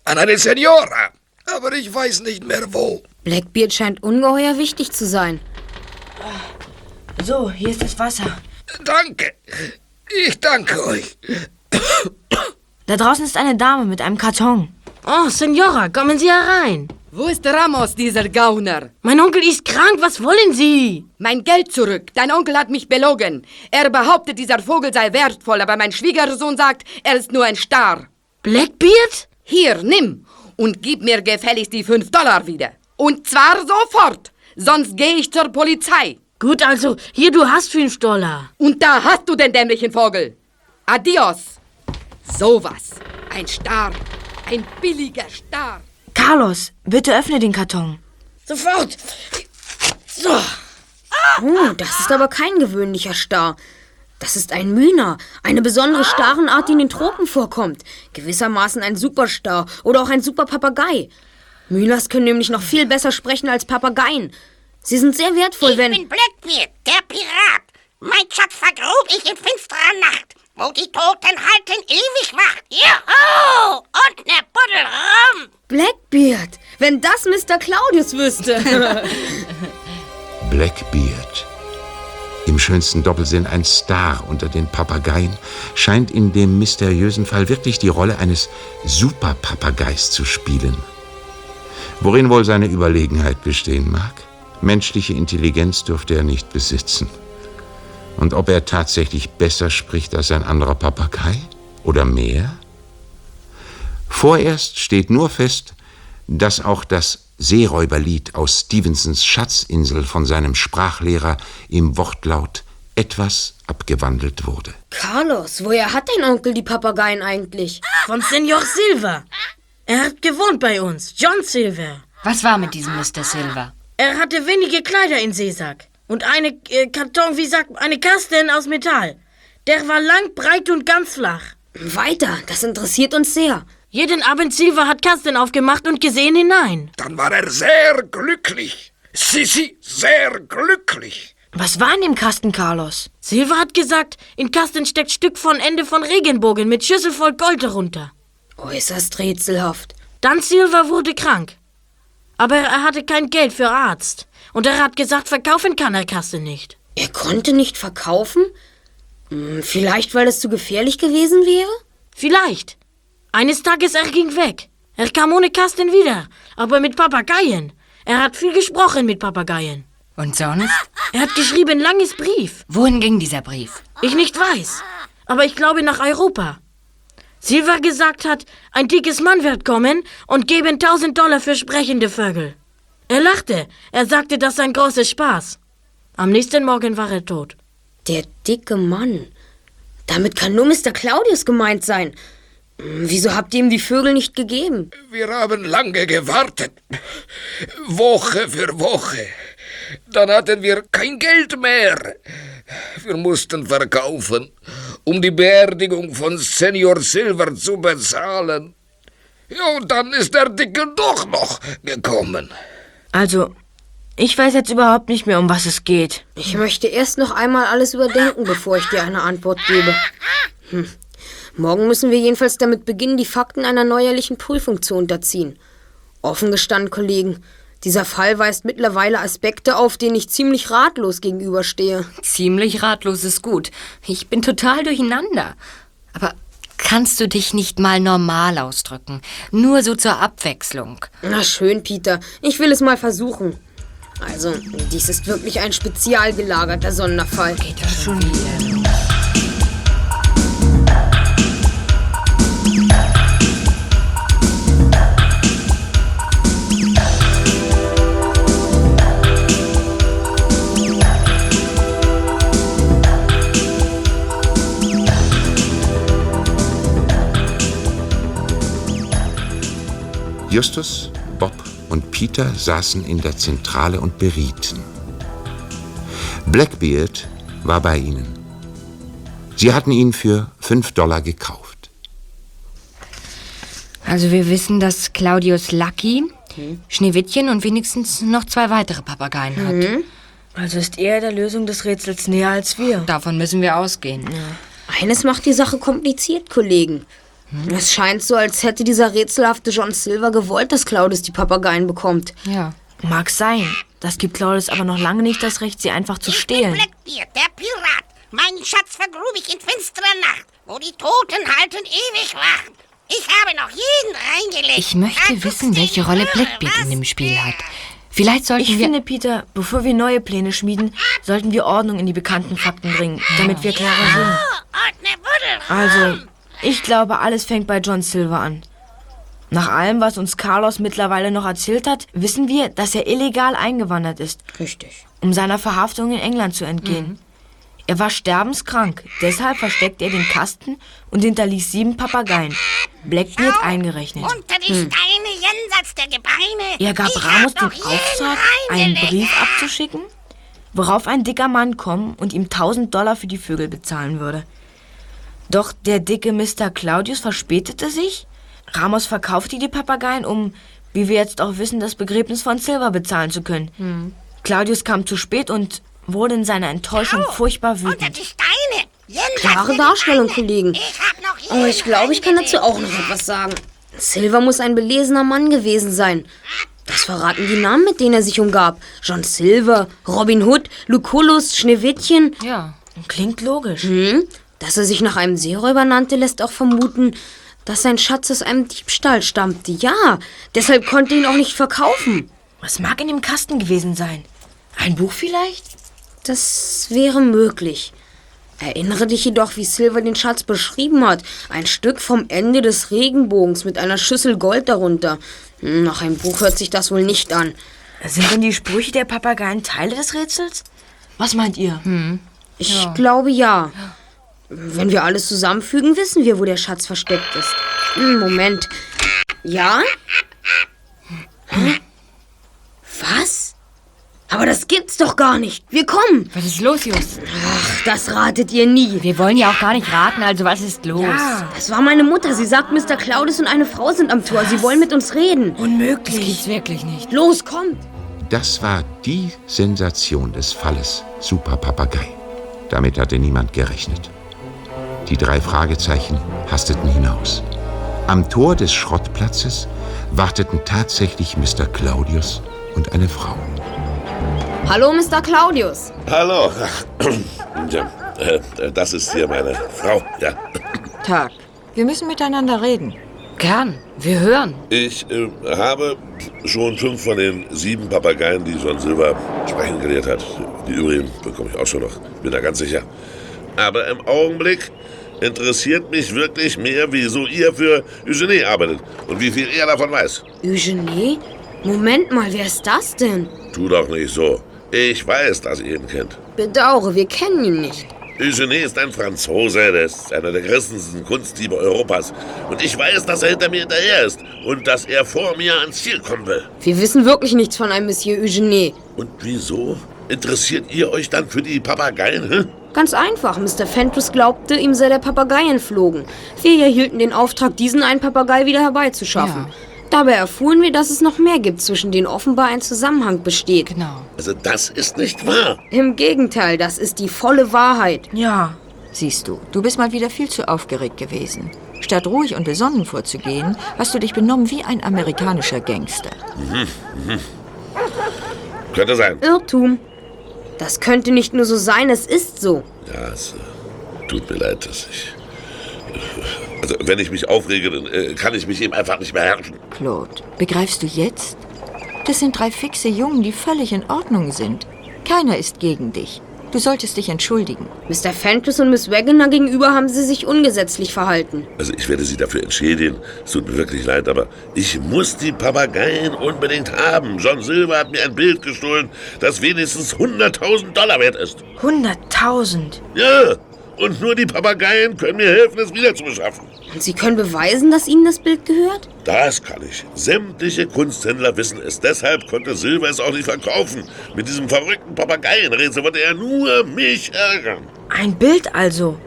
An eine Senora. Aber ich weiß nicht mehr wo. Blackbeard scheint ungeheuer wichtig zu sein. So, hier ist das Wasser. Danke. Ich danke euch. Da draußen ist eine Dame mit einem Karton. Oh, Senora, kommen Sie herein. Wo ist Ramos, dieser Gauner? Mein Onkel ist krank, was wollen Sie? Mein Geld zurück. Dein Onkel hat mich belogen. Er behauptet, dieser Vogel sei wertvoll, aber mein Schwiegersohn sagt, er ist nur ein Star. Blackbeard? Hier, nimm und gib mir gefälligst die fünf Dollar wieder. Und zwar sofort, sonst gehe ich zur Polizei. Gut, also, hier, du hast fünf Dollar. Und da hast du den dämlichen Vogel. Adios. Sowas. Ein Star. Ein billiger Star. Carlos, bitte öffne den Karton. Sofort. So. Oh, das ist aber kein gewöhnlicher Star. Das ist ein Mühner, eine besondere Starenart, die in den Tropen vorkommt. Gewissermaßen ein Superstar oder auch ein Superpapagei. Mühners können nämlich noch viel besser sprechen als Papageien. Sie sind sehr wertvoll, wenn... Ich bin Blackbeard, der Pirat. Mein Schatz vergrub ich in finsterer Nacht, wo die Toten halten ewig Wacht. Juhu! Und ne Buddel rum. Blackbeard, wenn das Mr. Claudius wüsste. Blackbeard. Im schönsten Doppelsinn ein Star unter den Papageien, scheint in dem mysteriösen Fall wirklich die Rolle eines Superpapageis zu spielen. Worin wohl seine Überlegenheit bestehen mag? Menschliche Intelligenz dürfte er nicht besitzen. Und ob er tatsächlich besser spricht als ein anderer Papagei? Oder mehr? Vorerst steht nur fest, dass auch das Seeräuberlied aus Stevensons Schatzinsel von seinem Sprachlehrer im Wortlaut etwas abgewandelt wurde. Carlos, woher hat dein Onkel die Papageien eigentlich? Von Senor Silver. Er hat gewohnt bei uns, John Silver. Was war mit diesem Mr. Silver? Er hatte wenige Kleider in Seesack. Und eine äh, Karton, wie sagt, eine Kasten aus Metall. Der war lang, breit und ganz flach. Weiter, das interessiert uns sehr. Jeden Abend Silver hat Kasten aufgemacht und gesehen hinein. Dann war er sehr glücklich. Sissi, sehr glücklich. Was war in dem Kasten, Carlos? Silver hat gesagt, in Kasten steckt Stück von Ende von Regenbogen mit Schüssel voll Gold darunter. Äußerst rätselhaft. Dann Silver wurde krank. Aber er hatte kein Geld für Arzt. Und er hat gesagt, verkaufen kann er Kasten nicht. Er konnte nicht verkaufen? Hm, Vielleicht, weil es zu gefährlich gewesen wäre? Vielleicht. Eines Tages er ging weg. Er kam ohne Kasten wieder, aber mit Papageien. Er hat viel gesprochen mit Papageien. Und sonst? Er hat geschrieben langes Brief. Wohin ging dieser Brief? Ich nicht weiß, aber ich glaube nach Europa. Silva gesagt hat, ein dickes Mann wird kommen und geben 1000 Dollar für sprechende Vögel. Er lachte. Er sagte, das sei ein großer Spaß. Am nächsten Morgen war er tot. Der dicke Mann. Damit kann nur Mr. Claudius gemeint sein. Wieso habt ihr ihm die Vögel nicht gegeben? Wir haben lange gewartet. Woche für Woche. Dann hatten wir kein Geld mehr. Wir mussten verkaufen, um die Beerdigung von Senior Silver zu bezahlen. Ja, und dann ist der Dicke doch noch gekommen. Also, ich weiß jetzt überhaupt nicht mehr, um was es geht. Ich möchte erst noch einmal alles überdenken, bevor ich dir eine Antwort gebe. Hm. Morgen müssen wir jedenfalls damit beginnen, die Fakten einer neuerlichen Prüfung zu unterziehen. Offen gestanden, Kollegen, dieser Fall weist mittlerweile Aspekte auf, denen ich ziemlich ratlos gegenüberstehe. Ziemlich ratlos ist gut. Ich bin total durcheinander. Aber kannst du dich nicht mal normal ausdrücken? Nur so zur Abwechslung. Na schön, Peter. Ich will es mal versuchen. Also, dies ist wirklich ein spezial gelagerter Sonderfall. Geht das schon wieder? Justus, Bob und Peter saßen in der Zentrale und berieten. Blackbeard war bei ihnen. Sie hatten ihn für fünf Dollar gekauft. Also wir wissen, dass Claudius Lucky, Schneewittchen und wenigstens noch zwei weitere Papageien hat. Also ist er der Lösung des Rätsels näher als wir. Davon müssen wir ausgehen. Eines macht die Sache kompliziert, Kollegen. Es scheint so, als hätte dieser rätselhafte John Silver gewollt, dass Claudius die Papageien bekommt. Ja. Mag sein. Das gibt Claudius aber noch lange nicht das Recht, sie einfach zu stehlen. Blackbeard, der Pirat. Meinen Schatz vergrub ich in finsterer Nacht, wo die Toten halten ewig wachen. Ich habe noch jeden reingelegt. Ich möchte wissen, welche Rolle Blackbeard in dem Spiel hat. Vielleicht sollten Ich wir... finde, Peter, bevor wir neue Pläne schmieden, sollten wir Ordnung in die bekannten Fakten bringen, damit wir klarer sehen. Also, ich glaube, alles fängt bei John Silver an. Nach allem, was uns Carlos mittlerweile noch erzählt hat, wissen wir, dass er illegal eingewandert ist. Richtig. Um seiner Verhaftung in England zu entgehen. Er war sterbenskrank, deshalb versteckte er den Kasten und hinterließ sieben Papageien, Blackbeard eingerechnet. Unter die Steine jenseits der Gebeine. Er gab ich Ramos den Auftrag, einen. Brief abzuschicken, worauf ein dicker Mann kommen und ihm 1000 Dollar für die Vögel bezahlen würde. Doch der dicke Mr. Claudius verspätete sich. Ramos verkaufte die Papageien, um, wie wir jetzt auch wissen, das Begräbnis von Silver bezahlen zu können. Claudius kam zu spät und wurde in seiner Enttäuschung furchtbar wütend. Steine. Jenseits Klare Darstellung, Gebeine. Kollegen. Ich Aber ich glaube, ich kann dazu auch noch etwas sagen. Silver muss ein belesener Mann gewesen sein. Das verraten die Namen, mit denen er sich umgab. John Silver, Robin Hood, Lucullus, Schneewittchen. Ja. Klingt logisch. Hm? Dass er sich nach einem Seeräuber nannte, lässt auch vermuten, dass sein Schatz aus einem Diebstahl stammte. Ja, deshalb konnte er ihn auch nicht verkaufen. Was mag in dem Kasten gewesen sein? Ein Buch vielleicht? Das wäre möglich. Erinnere dich jedoch, wie Silver den Schatz beschrieben hat. Ein Stück vom Ende des Regenbogens mit einer Schüssel Gold darunter. Hm, Nach einem Buch hört sich das wohl nicht an. Sind denn die Sprüche der Papageien Teile des Rätsels? Was meint ihr? Ich glaube ja. Wenn wir alles zusammenfügen, wissen wir, wo der Schatz versteckt ist. Hm, Moment. Ja? Hm? Was? Aber das gibt's doch gar nicht. Wir kommen. Was ist los, Just? Ach, das ratet ihr nie. Wir wollen ja auch gar nicht raten, also was ist los? Ja, das war meine Mutter. Sie sagt, Mr. Claudius und eine Frau sind am Tor. Sie wollen mit uns reden. Unmöglich. Das gibt's wirklich nicht. Los, kommt. Das war die Sensation des Falles Super Papagei. Damit hatte niemand gerechnet. Die drei Fragezeichen hasteten hinaus. Am Tor des Schrottplatzes warteten tatsächlich Mr. Claudius und eine Frau. Hallo, Mr. Claudius. Hallo. Ja, äh, das ist hier meine Frau. Ja. Tag. Wir müssen miteinander reden. Gern. Wir hören. Ich äh, habe schon fünf von den sieben Papageien, die John Silver sprechen gelehrt hat. Die übrigen bekomme ich auch schon noch. Bin da ganz sicher. Aber im Augenblick interessiert mich wirklich mehr, wieso ihr für Eugenie arbeitet und wie viel er davon weiß. Eugenie? Moment mal, wer ist das denn? Tu doch nicht so. Ich weiß, dass ihr ihn kennt. Bedauere, wir kennen ihn nicht. Eugenie ist ein Franzose, der ist einer der christensten Kunstdiebe Europas. Und ich weiß, dass er hinter mir hinterher ist und dass er vor mir ans Ziel kommen will. Wir wissen wirklich nichts von einem Monsieur Eugenie. Und wieso interessiert ihr euch dann für die Papageien? Hä? Ganz einfach, Mr. Fentus glaubte, ihm sei der Papagei entflogen. Wir erhielten den Auftrag, diesen einen Papagei wieder herbeizuschaffen. Dabei erfuhren wir, dass es noch mehr gibt, zwischen denen offenbar ein Zusammenhang besteht. Genau. Also das ist nicht wahr. Im Gegenteil, das ist die volle Wahrheit. Ja. Siehst du, du bist mal wieder viel zu aufgeregt gewesen. Statt ruhig und besonnen vorzugehen, hast du dich benommen wie ein amerikanischer Gangster. Mhm, mhm. Könnte sein. Irrtum. Das könnte nicht nur so sein, es ist so. Ja, es äh, tut mir leid, dass ich. Also, wenn ich mich aufrege, dann äh, kann ich mich eben einfach nicht mehr herrschen. Claude, begreifst du jetzt? Das sind drei fixe Jungen, die völlig in Ordnung sind. Keiner ist gegen dich. Du solltest dich entschuldigen. Mr. Fentus und Miss Wagoner gegenüber haben sie sich ungesetzlich verhalten. Also ich werde Sie dafür entschädigen. Es tut mir wirklich leid, aber ich muss die Papageien unbedingt haben. John Silver hat mir ein Bild gestohlen, das wenigstens 100.000 Dollar wert ist. 100.000? Ja, und nur die Papageien können mir helfen, es wieder zu beschaffen. Und Sie können beweisen, dass Ihnen das Bild gehört? Das kann ich. Sämtliche Kunsthändler wissen es. Deshalb konnte Silver es auch nicht verkaufen. Mit diesem verrückten Papageienrätsel wollte er nur mich ärgern. Ein Bild also.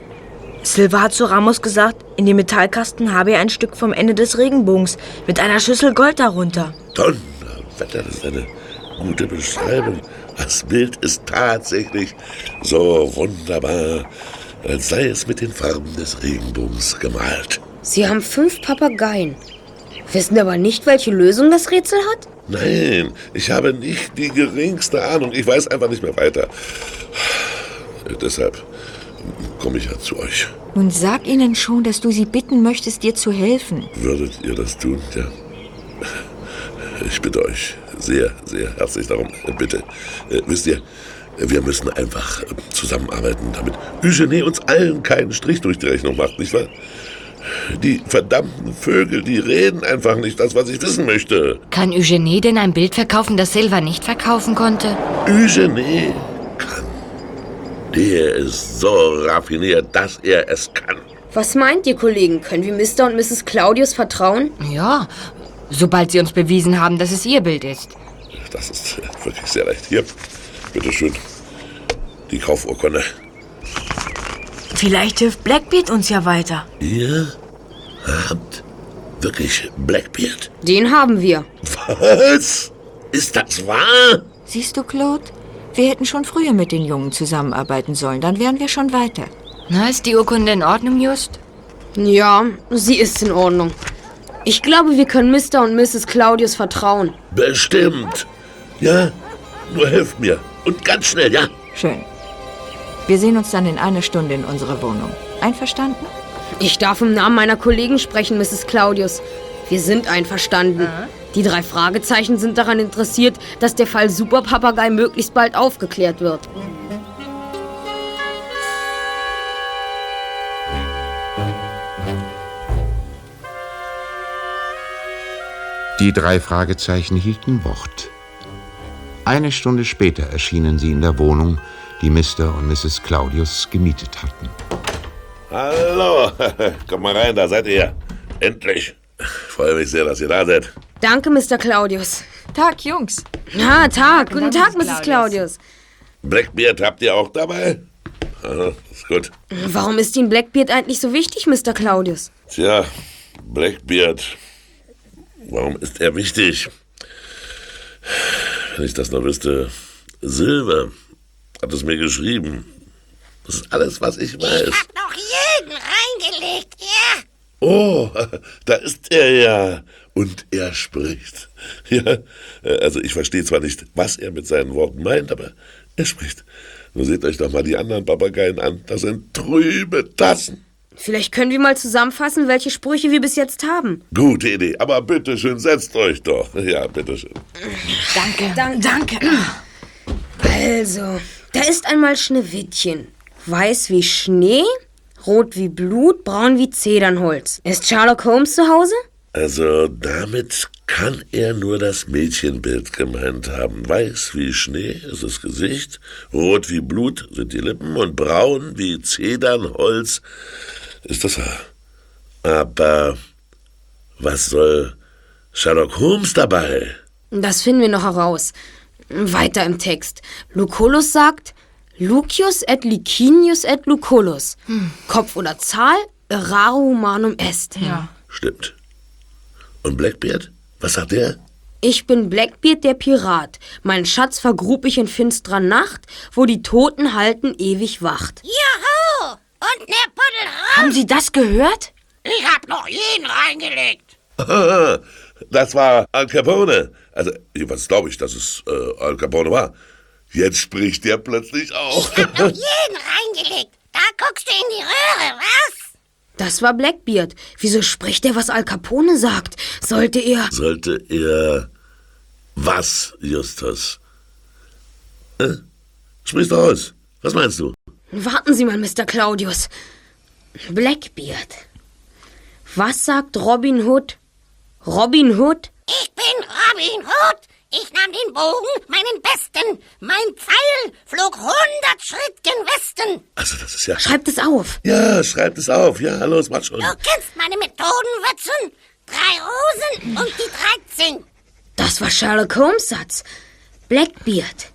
Silva hat zu Ramos gesagt, in dem Metallkasten habe er ein Stück vom Ende des Regenbogens mit einer Schüssel Gold darunter. Donnerwetter, das ist eine gute Beschreibung. Das Bild ist tatsächlich so wunderbar, als sei es mit den Farben des Regenbogens gemalt. Sie haben fünf Papageien. Wissen aber nicht, welche Lösung das Rätsel hat? Nein, ich habe nicht die geringste Ahnung. Ich weiß einfach nicht mehr weiter. Deshalb komme ich ja zu euch. Nun sag ihnen schon, dass du sie bitten möchtest, dir zu helfen. Würdet ihr das tun? Ja. Ich bitte euch sehr, sehr herzlich darum. Bitte. Äh, wisst ihr, wir müssen einfach äh, zusammenarbeiten, damit Eugenie uns allen keinen Strich durch die Rechnung macht, nicht wahr? Die verdammten Vögel, die reden einfach nicht das, was ich wissen möchte. Kann Eugenie denn ein Bild verkaufen, das Silva nicht verkaufen konnte? Eugenie kann. Der ist so raffiniert, dass er es kann. Was meint ihr, Kollegen? Können wir Mr. und Mrs. Claudius vertrauen? Ja, sobald sie uns bewiesen haben, dass es ihr Bild ist. Das ist wirklich sehr leicht. Hier, bitteschön. Die Kaufurkunde. Vielleicht hilft Blackbeard uns ja weiter. Ihr habt wirklich Blackbeard? Den haben wir. Was? Ist das wahr? Siehst du, Claude? Wir hätten schon früher mit den Jungen zusammenarbeiten sollen, dann wären wir schon weiter. Na, ist die Urkunde in Ordnung, Just? Ja, sie ist in Ordnung. Ich glaube, wir können Mr. und Mrs. Claudius vertrauen. Bestimmt. Ja, nur helft mir. Und ganz schnell, ja? Schön. Wir sehen uns dann in einer Stunde in unserer Wohnung. Einverstanden? Ich darf im Namen meiner Kollegen sprechen, Mrs. Claudius. Wir sind einverstanden. Die drei Fragezeichen sind daran interessiert, dass der Fall Superpapagei möglichst bald aufgeklärt wird. Die drei Fragezeichen hielten Wort. Eine Stunde später erschienen sie in der Wohnung, die Mr. und Mrs. Claudius gemietet hatten. Hallo, kommt mal rein, da seid ihr. Endlich. Ich freue mich sehr, dass ihr da seid. Danke, Mr. Claudius. Tag, Jungs. Ja, Tag. Guten Tag. Mrs. Claudius. Blackbeard habt ihr auch dabei? Aha, ist gut. Warum ist Ihnen Blackbeard eigentlich so wichtig, Mr. Claudius? Tja, Blackbeard. Warum ist er wichtig? Wenn ich das noch wüsste. Silver hat es mir geschrieben. Das ist alles, was ich weiß. Hab noch jeden reingelegt, ja? Oh, da ist er ja. Und er spricht. Ja, also ich verstehe zwar nicht, was er mit seinen Worten meint, aber er spricht. Nur seht euch doch mal die anderen Papageien an. Das sind trübe Tassen. Vielleicht können wir mal zusammenfassen, welche Sprüche wir bis jetzt haben. Gute Idee, aber bitteschön, setzt euch doch. Ja, bitteschön. Danke. Danke. Danke. Also, da ist einmal Schneewittchen. Weiß wie Schnee, rot wie Blut, braun wie Zedernholz. Ist Sherlock Holmes zu Hause? Also damit kann er nur das Mädchenbild gemeint haben. Weiß wie Schnee ist das Gesicht, rot wie Blut sind die Lippen und braun wie Zedernholz ist das Haar. Aber was soll Sherlock Holmes dabei? Das finden wir noch heraus. Weiter im Text. Lucullus sagt, Lucius et Licinius et Lucullus. Kopf oder Zahl, raro humanum est. Ja. Stimmt. Und Blackbeard? Was sagt er? Ich bin Blackbeard der Pirat. Mein Schatz vergrub ich in finsterer Nacht, wo die Toten halten ewig wacht. Juhu! Und ne Puddel rum. Haben Sie das gehört? Ich hab noch jeden reingelegt. Das war Al Capone. Also, jedenfalls glaube ich, dass es äh, Al Capone war. Jetzt spricht der plötzlich auch. Ich hab noch jeden reingelegt. Da guckst du in die Röhre, was? Das war Blackbeard. Wieso spricht er, was Al Capone sagt? Sollte er. Sollte er was, Justus? Äh? Sprich's doch aus. Was meinst du? Warten Sie mal, Mr. Claudius. Blackbeard. Was sagt Robin Hood? Robin Hood? Ich bin Robin Hood. Ich nahm den Bogen, meinen besten. Mein Pfeil flog hundert Schritt gen Westen. Also, das ist ja. Schreibt es auf. Ja, schreibt es auf. Ja, los, mach schon. Du kennst meine Methoden, Watson. Drei Rosen und die dreizehn. Das war Sherlock Holmes Satz. Blackbeard.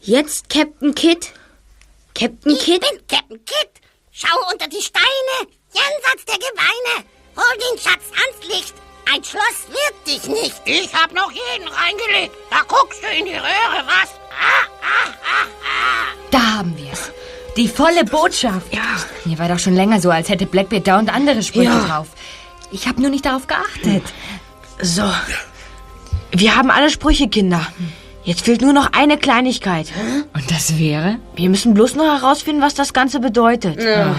Jetzt Captain Kidd. Captain Ich Kidd? bin Captain Kidd. Schau unter die Steine, jenseits der Gebeine. Hol den Schatz ans Licht. Ein Schloss wird dich nicht. Ich hab noch jeden reingelegt. Da guckst du in die Röhre, was? Ah, ah, ah, ah. Da haben wir's. Die volle Botschaft. Ja. Mir war doch schon länger so, als hätte Blackbeard da und andere Sprüche Ja. drauf. Ich habe nur nicht darauf geachtet. So. Wir haben alle Sprüche, Kinder. Jetzt fehlt nur noch eine Kleinigkeit. Und das wäre? Wir müssen bloß noch herausfinden, was das Ganze bedeutet. Ja.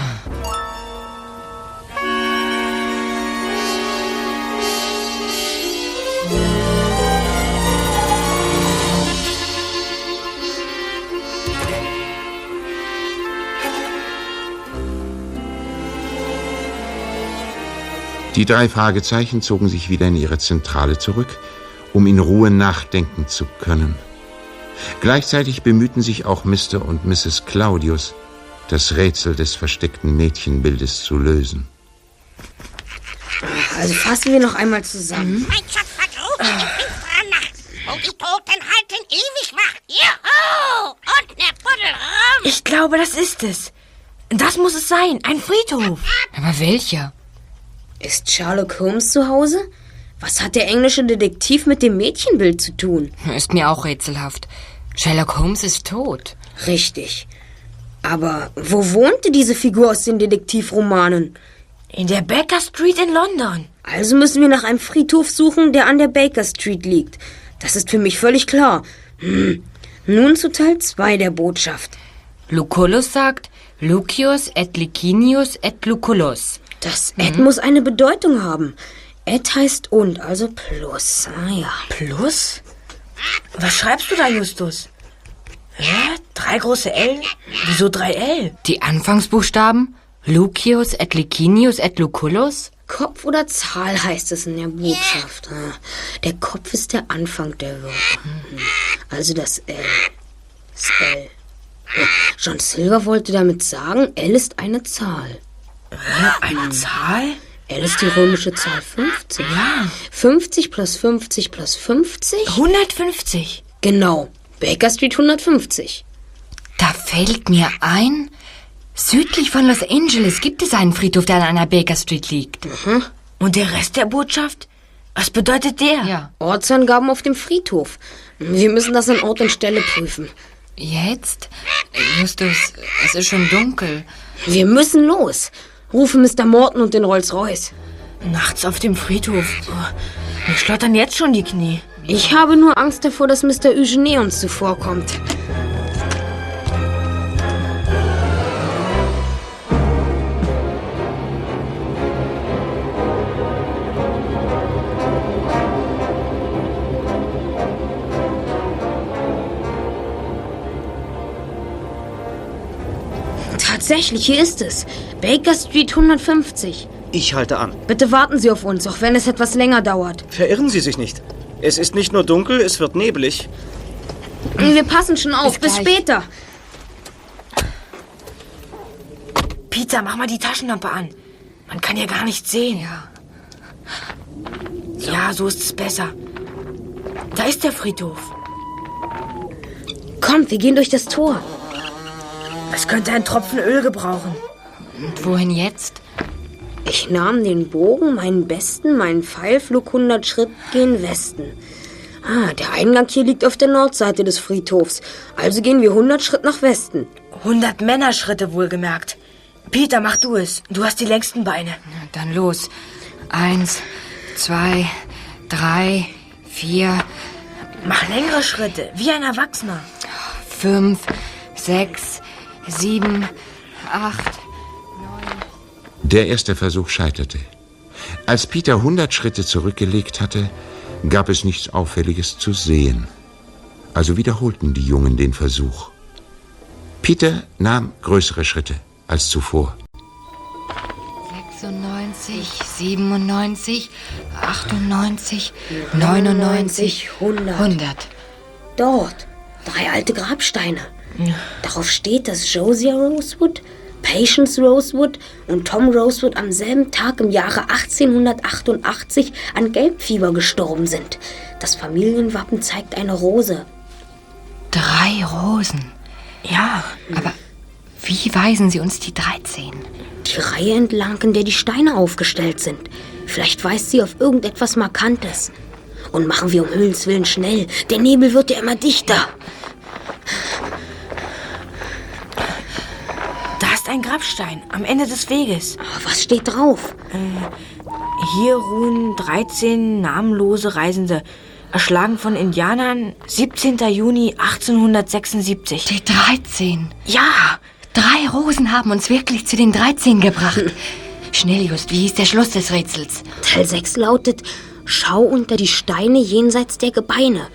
Die drei Fragezeichen zogen sich wieder in ihre Zentrale zurück, um in Ruhe nachdenken zu können. Gleichzeitig bemühten sich auch Mr. und Mrs. Claudius, das Rätsel des versteckten Mädchenbildes zu lösen. Also fassen wir noch einmal zusammen. Mein Schatz vergrub sich in finsterer Nacht. Wo die Toten halten ewig wach. Juhu! Und ne Puddel rum. Ich glaube, das ist es. Das muss es sein. Ein Friedhof. Aber welcher? Ist Sherlock Holmes zu Hause? Was hat der englische Detektiv mit dem Mädchenbild zu tun? Ist mir auch rätselhaft. Sherlock Holmes ist tot. Richtig. Aber wo wohnte diese Figur aus den Detektivromanen? In der Baker Street in London. Also müssen wir nach einem Friedhof suchen, der an der Baker Street liegt. Das ist für mich völlig klar. Hm. Nun zu Teil 2 der Botschaft. Lucullus sagt Lucius et Licinius et Lucullus. Das et muss eine Bedeutung haben. Et heißt und, also plus. Ah ja. Plus? Was schreibst du da, Justus? Hä? Drei große L? Wieso drei L? Die Anfangsbuchstaben? Lucius et Licinius et Lucullus? Kopf oder Zahl heißt es in der Botschaft. Ah, Der Kopf ist der Anfang der Wörter. Mhm. Also das L. Das L. Ja, John Silver wollte damit sagen, L ist eine Zahl. Eine Zahl? L ist die römische Zahl 50. Ja. 50 plus 50 plus 50? 150. Genau. Baker Street 150. Da fällt mir ein, südlich von Los Angeles gibt es einen Friedhof, der an einer Baker Street liegt. Und der Rest der Botschaft? Was bedeutet der? Ja. Ortsangaben auf dem Friedhof. Wir müssen das an Ort und Stelle prüfen. Jetzt? Justus, es ist schon dunkel. Wir müssen los. Rufe Mr. Morton und den Rolls-Royce. Nachts auf dem Friedhof. Oh, mir schlottern jetzt schon die Knie. Ich habe nur Angst davor, dass Mr. Eugene uns zuvorkommt. Tatsächlich, hier ist es. Baker Street 150. Ich halte an. Bitte warten Sie auf uns, auch wenn es etwas länger dauert. Verirren Sie sich nicht. Es ist nicht nur dunkel, es wird nebelig. Wir passen schon auf. Bis, gleich. später. Peter, mach mal die Taschenlampe an. Man kann ja gar nichts sehen. Ja. Ja, so ist es besser. Da ist der Friedhof. Kommt, wir gehen durch das Tor. Es könnte ein Tropfen Öl gebrauchen. Und wohin jetzt? Ich nahm den Bogen, meinen besten, meinen Pfeil, flog 100 Schritt gen Westen. Ah, der Eingang hier liegt auf der Nordseite des Friedhofs. Also gehen wir 100 Schritt nach Westen. 100 Männerschritte wohlgemerkt. Peter, mach du es. Du hast die längsten Beine. Dann los. Eins, zwei, drei, vier, Mach längere Schritte, wie ein Erwachsener. fünf, sechs, sieben, acht. Der erste Versuch scheiterte. Als Peter 100 Schritte zurückgelegt hatte, gab es nichts Auffälliges zu sehen. Also wiederholten die Jungen den Versuch. Peter nahm größere Schritte als zuvor. 96, 97, 98, 99, 100. 100. Dort, drei alte Grabsteine. Darauf steht, dass Josiah Rosewood, Patience Rosewood und Tom Rosewood am selben Tag im Jahre 1888 an Gelbfieber gestorben sind. Das Familienwappen zeigt eine Rose. Drei Rosen. Ja. Aber wie weisen Sie uns die 13? Die Reihe entlang, in der die Steine aufgestellt sind. Vielleicht weist sie auf irgendetwas Markantes. Und machen wir um Höhlens Willen schnell. Der Nebel wird ja immer dichter. Da ist ein Grabstein am Ende des Weges. Was steht drauf? Hier ruhen 13 namenlose Reisende, erschlagen von Indianern, 17. Juni 1876. Die 13. Ja, Drei Rosen haben uns wirklich zu den 13 gebracht. Schnell, Just, wie hieß der Schluss des Rätsels? Teil 6 lautet: Schau unter die Steine jenseits der Gebeine.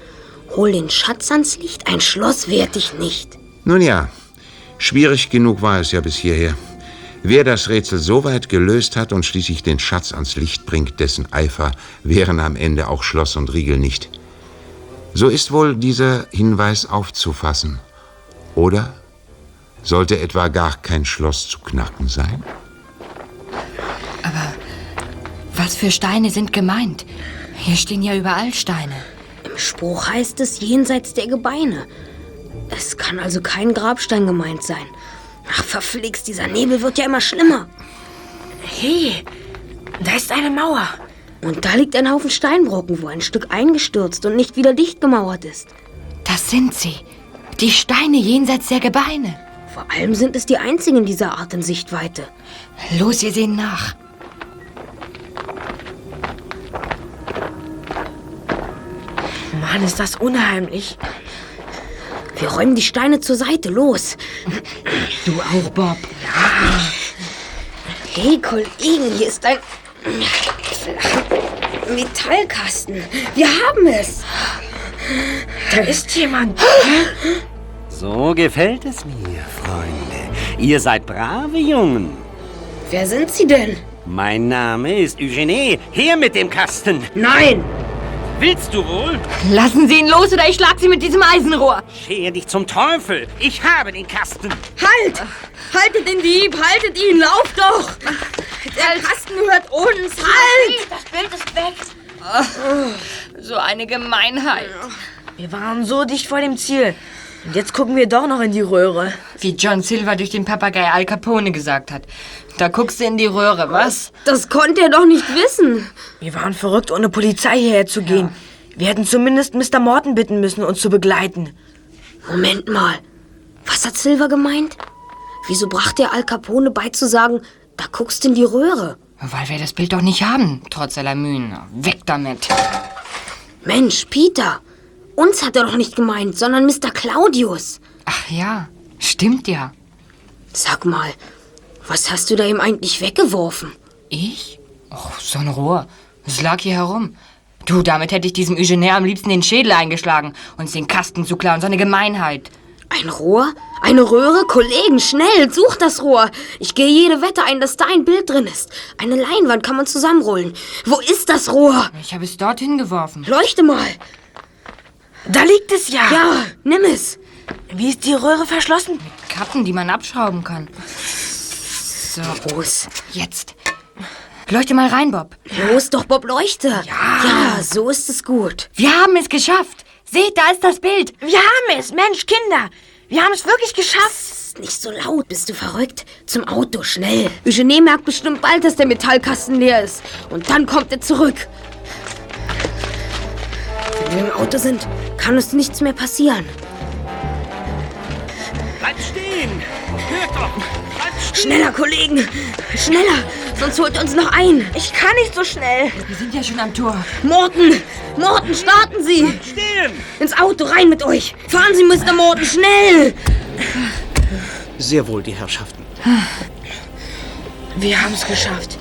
Hol den Schatz ans Licht, ein Schloss wehrt dich nicht. Nun ja, schwierig genug war es ja bis hierher. Wer das Rätsel so weit gelöst hat und schließlich den Schatz ans Licht bringt, dessen Eifer wären am Ende auch Schloss und Riegel nicht. So ist wohl dieser Hinweis aufzufassen. Oder sollte etwa gar kein Schloss zu knacken sein? Was für Steine sind gemeint? Hier stehen ja überall Steine. Im Spruch heißt es jenseits der Gebeine. Es kann also kein Grabstein gemeint sein. Ach, verflixt, dieser Nebel wird ja immer schlimmer. Hey, da ist eine Mauer. Und da liegt ein Haufen Steinbrocken, wo ein Stück eingestürzt und nicht wieder dicht gemauert ist. Das sind sie. Die Steine jenseits der Gebeine. Vor allem sind es die einzigen dieser Art in Sichtweite. Los, wir sehen nach. Mann, ist das unheimlich. Wir räumen die Steine zur Seite, los. Du auch, Bob. Hey, Kollegen, hier ist ein Metallkasten. Wir haben es. Da ist jemand. So gefällt es mir, Freunde. Ihr seid brave Jungen. Wer sind Sie denn? Mein Name ist Eugenie. Her mit dem Kasten. Nein! Willst du wohl? Lassen Sie ihn los oder ich schlag Sie mit diesem Eisenrohr. Schehe dich zum Teufel. Ich habe den Kasten. Halt! Haltet den Dieb, haltet ihn, lauft doch! Der Kasten gehört uns, halt! Das Bild ist weg. So eine Gemeinheit. Wir waren so dicht vor dem Ziel. Und jetzt gucken wir doch noch in die Röhre. Wie John Silver durch den Papagei Al Capone gesagt hat. Da guckst du in die Röhre, was? Das konnte er doch nicht wissen. Wir waren verrückt, ohne Polizei hierher zu gehen. Wir hätten zumindest Mr. Morton bitten müssen, uns zu begleiten. Moment mal. Was hat Silver gemeint? Wieso brachte er Al Capone bei zu sagen, da guckst in die Röhre? Weil wir das Bild doch nicht haben, trotz aller Mühen. Weg damit. Mensch, Peter. Uns hat er doch nicht gemeint, sondern Mr. Claudius. Ach ja, stimmt ja. Sag mal, was hast du da ihm eigentlich weggeworfen? Ich? Och, so ein Rohr. Es lag hier herum. Du, damit hätte ich diesem Eugenier am liebsten den Schädel eingeschlagen, uns den Kasten zu klauen. So eine Gemeinheit. Ein Rohr? Eine Röhre? Kollegen, schnell, such das Rohr. Ich gehe jede Wette ein, dass da ein Bild drin ist. Eine Leinwand kann man zusammenrollen. Wo ist das Rohr? Ich habe es dorthin geworfen. Leuchte mal. Da liegt es ja. Ja, nimm es. Wie ist die Röhre verschlossen? Mit Kappen, die man abschrauben kann. So. Los. Jetzt. Leuchte mal rein, Bob. Los doch, Bob, leuchte. Ja. Ja, so ist es gut. Wir haben es geschafft. Seht, da ist das Bild. Wir haben es. Mensch, Kinder. Wir haben es wirklich geschafft. Nicht so laut, bist du verrückt? Zum Auto, schnell. Eugenie merkt bestimmt bald, dass der Metallkasten leer ist. Und dann kommt er zurück. Wenn wir im Auto sind, kann uns nichts mehr passieren. Bleibt stehen! Hört doch! Schneller, Kollegen! Schneller! Sonst holt er uns noch ein. Ich kann nicht so schnell. Wir sind ja schon am Tor. Morten! Morten, starten Sie! Bleibt stehen! Ins Auto, rein mit euch! Fahren Sie, Mr. Morten, schnell! Sehr wohl, die Herrschaften. Wir haben es geschafft.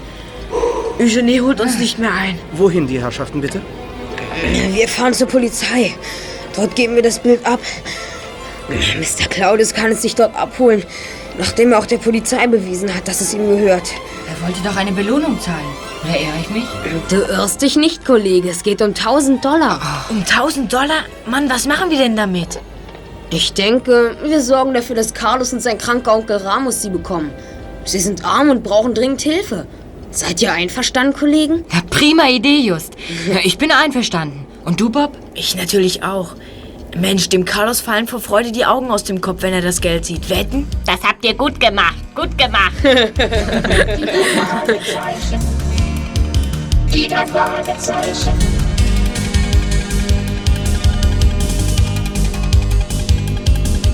Eugenie holt uns nicht mehr ein. Wohin, die Herrschaften, bitte? Wir fahren zur Polizei. Dort geben wir das Bild ab. Mr. Claudius kann es sich dort abholen, nachdem er auch der Polizei bewiesen hat, dass es ihm gehört. Er wollte doch eine Belohnung zahlen. Oder irre ich mich? Du irrst dich nicht, Kollege. Es geht um 1000 Dollar. Um 1000 Dollar? Mann, was machen wir denn damit? Ich denke, wir sorgen dafür, dass Carlos und sein kranker Onkel Ramos sie bekommen. Sie sind arm und brauchen dringend Hilfe. Seid ihr einverstanden, Kollegen? Ja, prima Idee, Just. Ja, ich bin einverstanden. Und du, Bob? Ich natürlich auch. Mensch, dem Carlos fallen vor Freude die Augen aus dem Kopf, wenn er das Geld sieht. Wetten? Das habt ihr gut gemacht. Gut gemacht. Die drei Fragezeichen.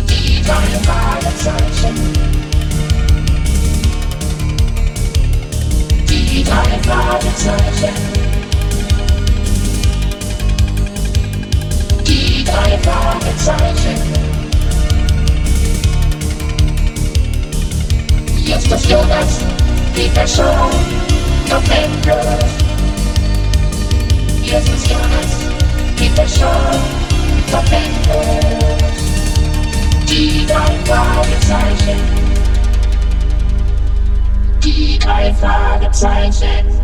Die drei Fragezeichen. Die drei Fragezeichen. Jetzt ist Jonas, Peter Show, noch endlos. Jetzt ist Jonas, Peter Show, noch endlos. Die drei Fragezeichen. Die drei Fragezeichen.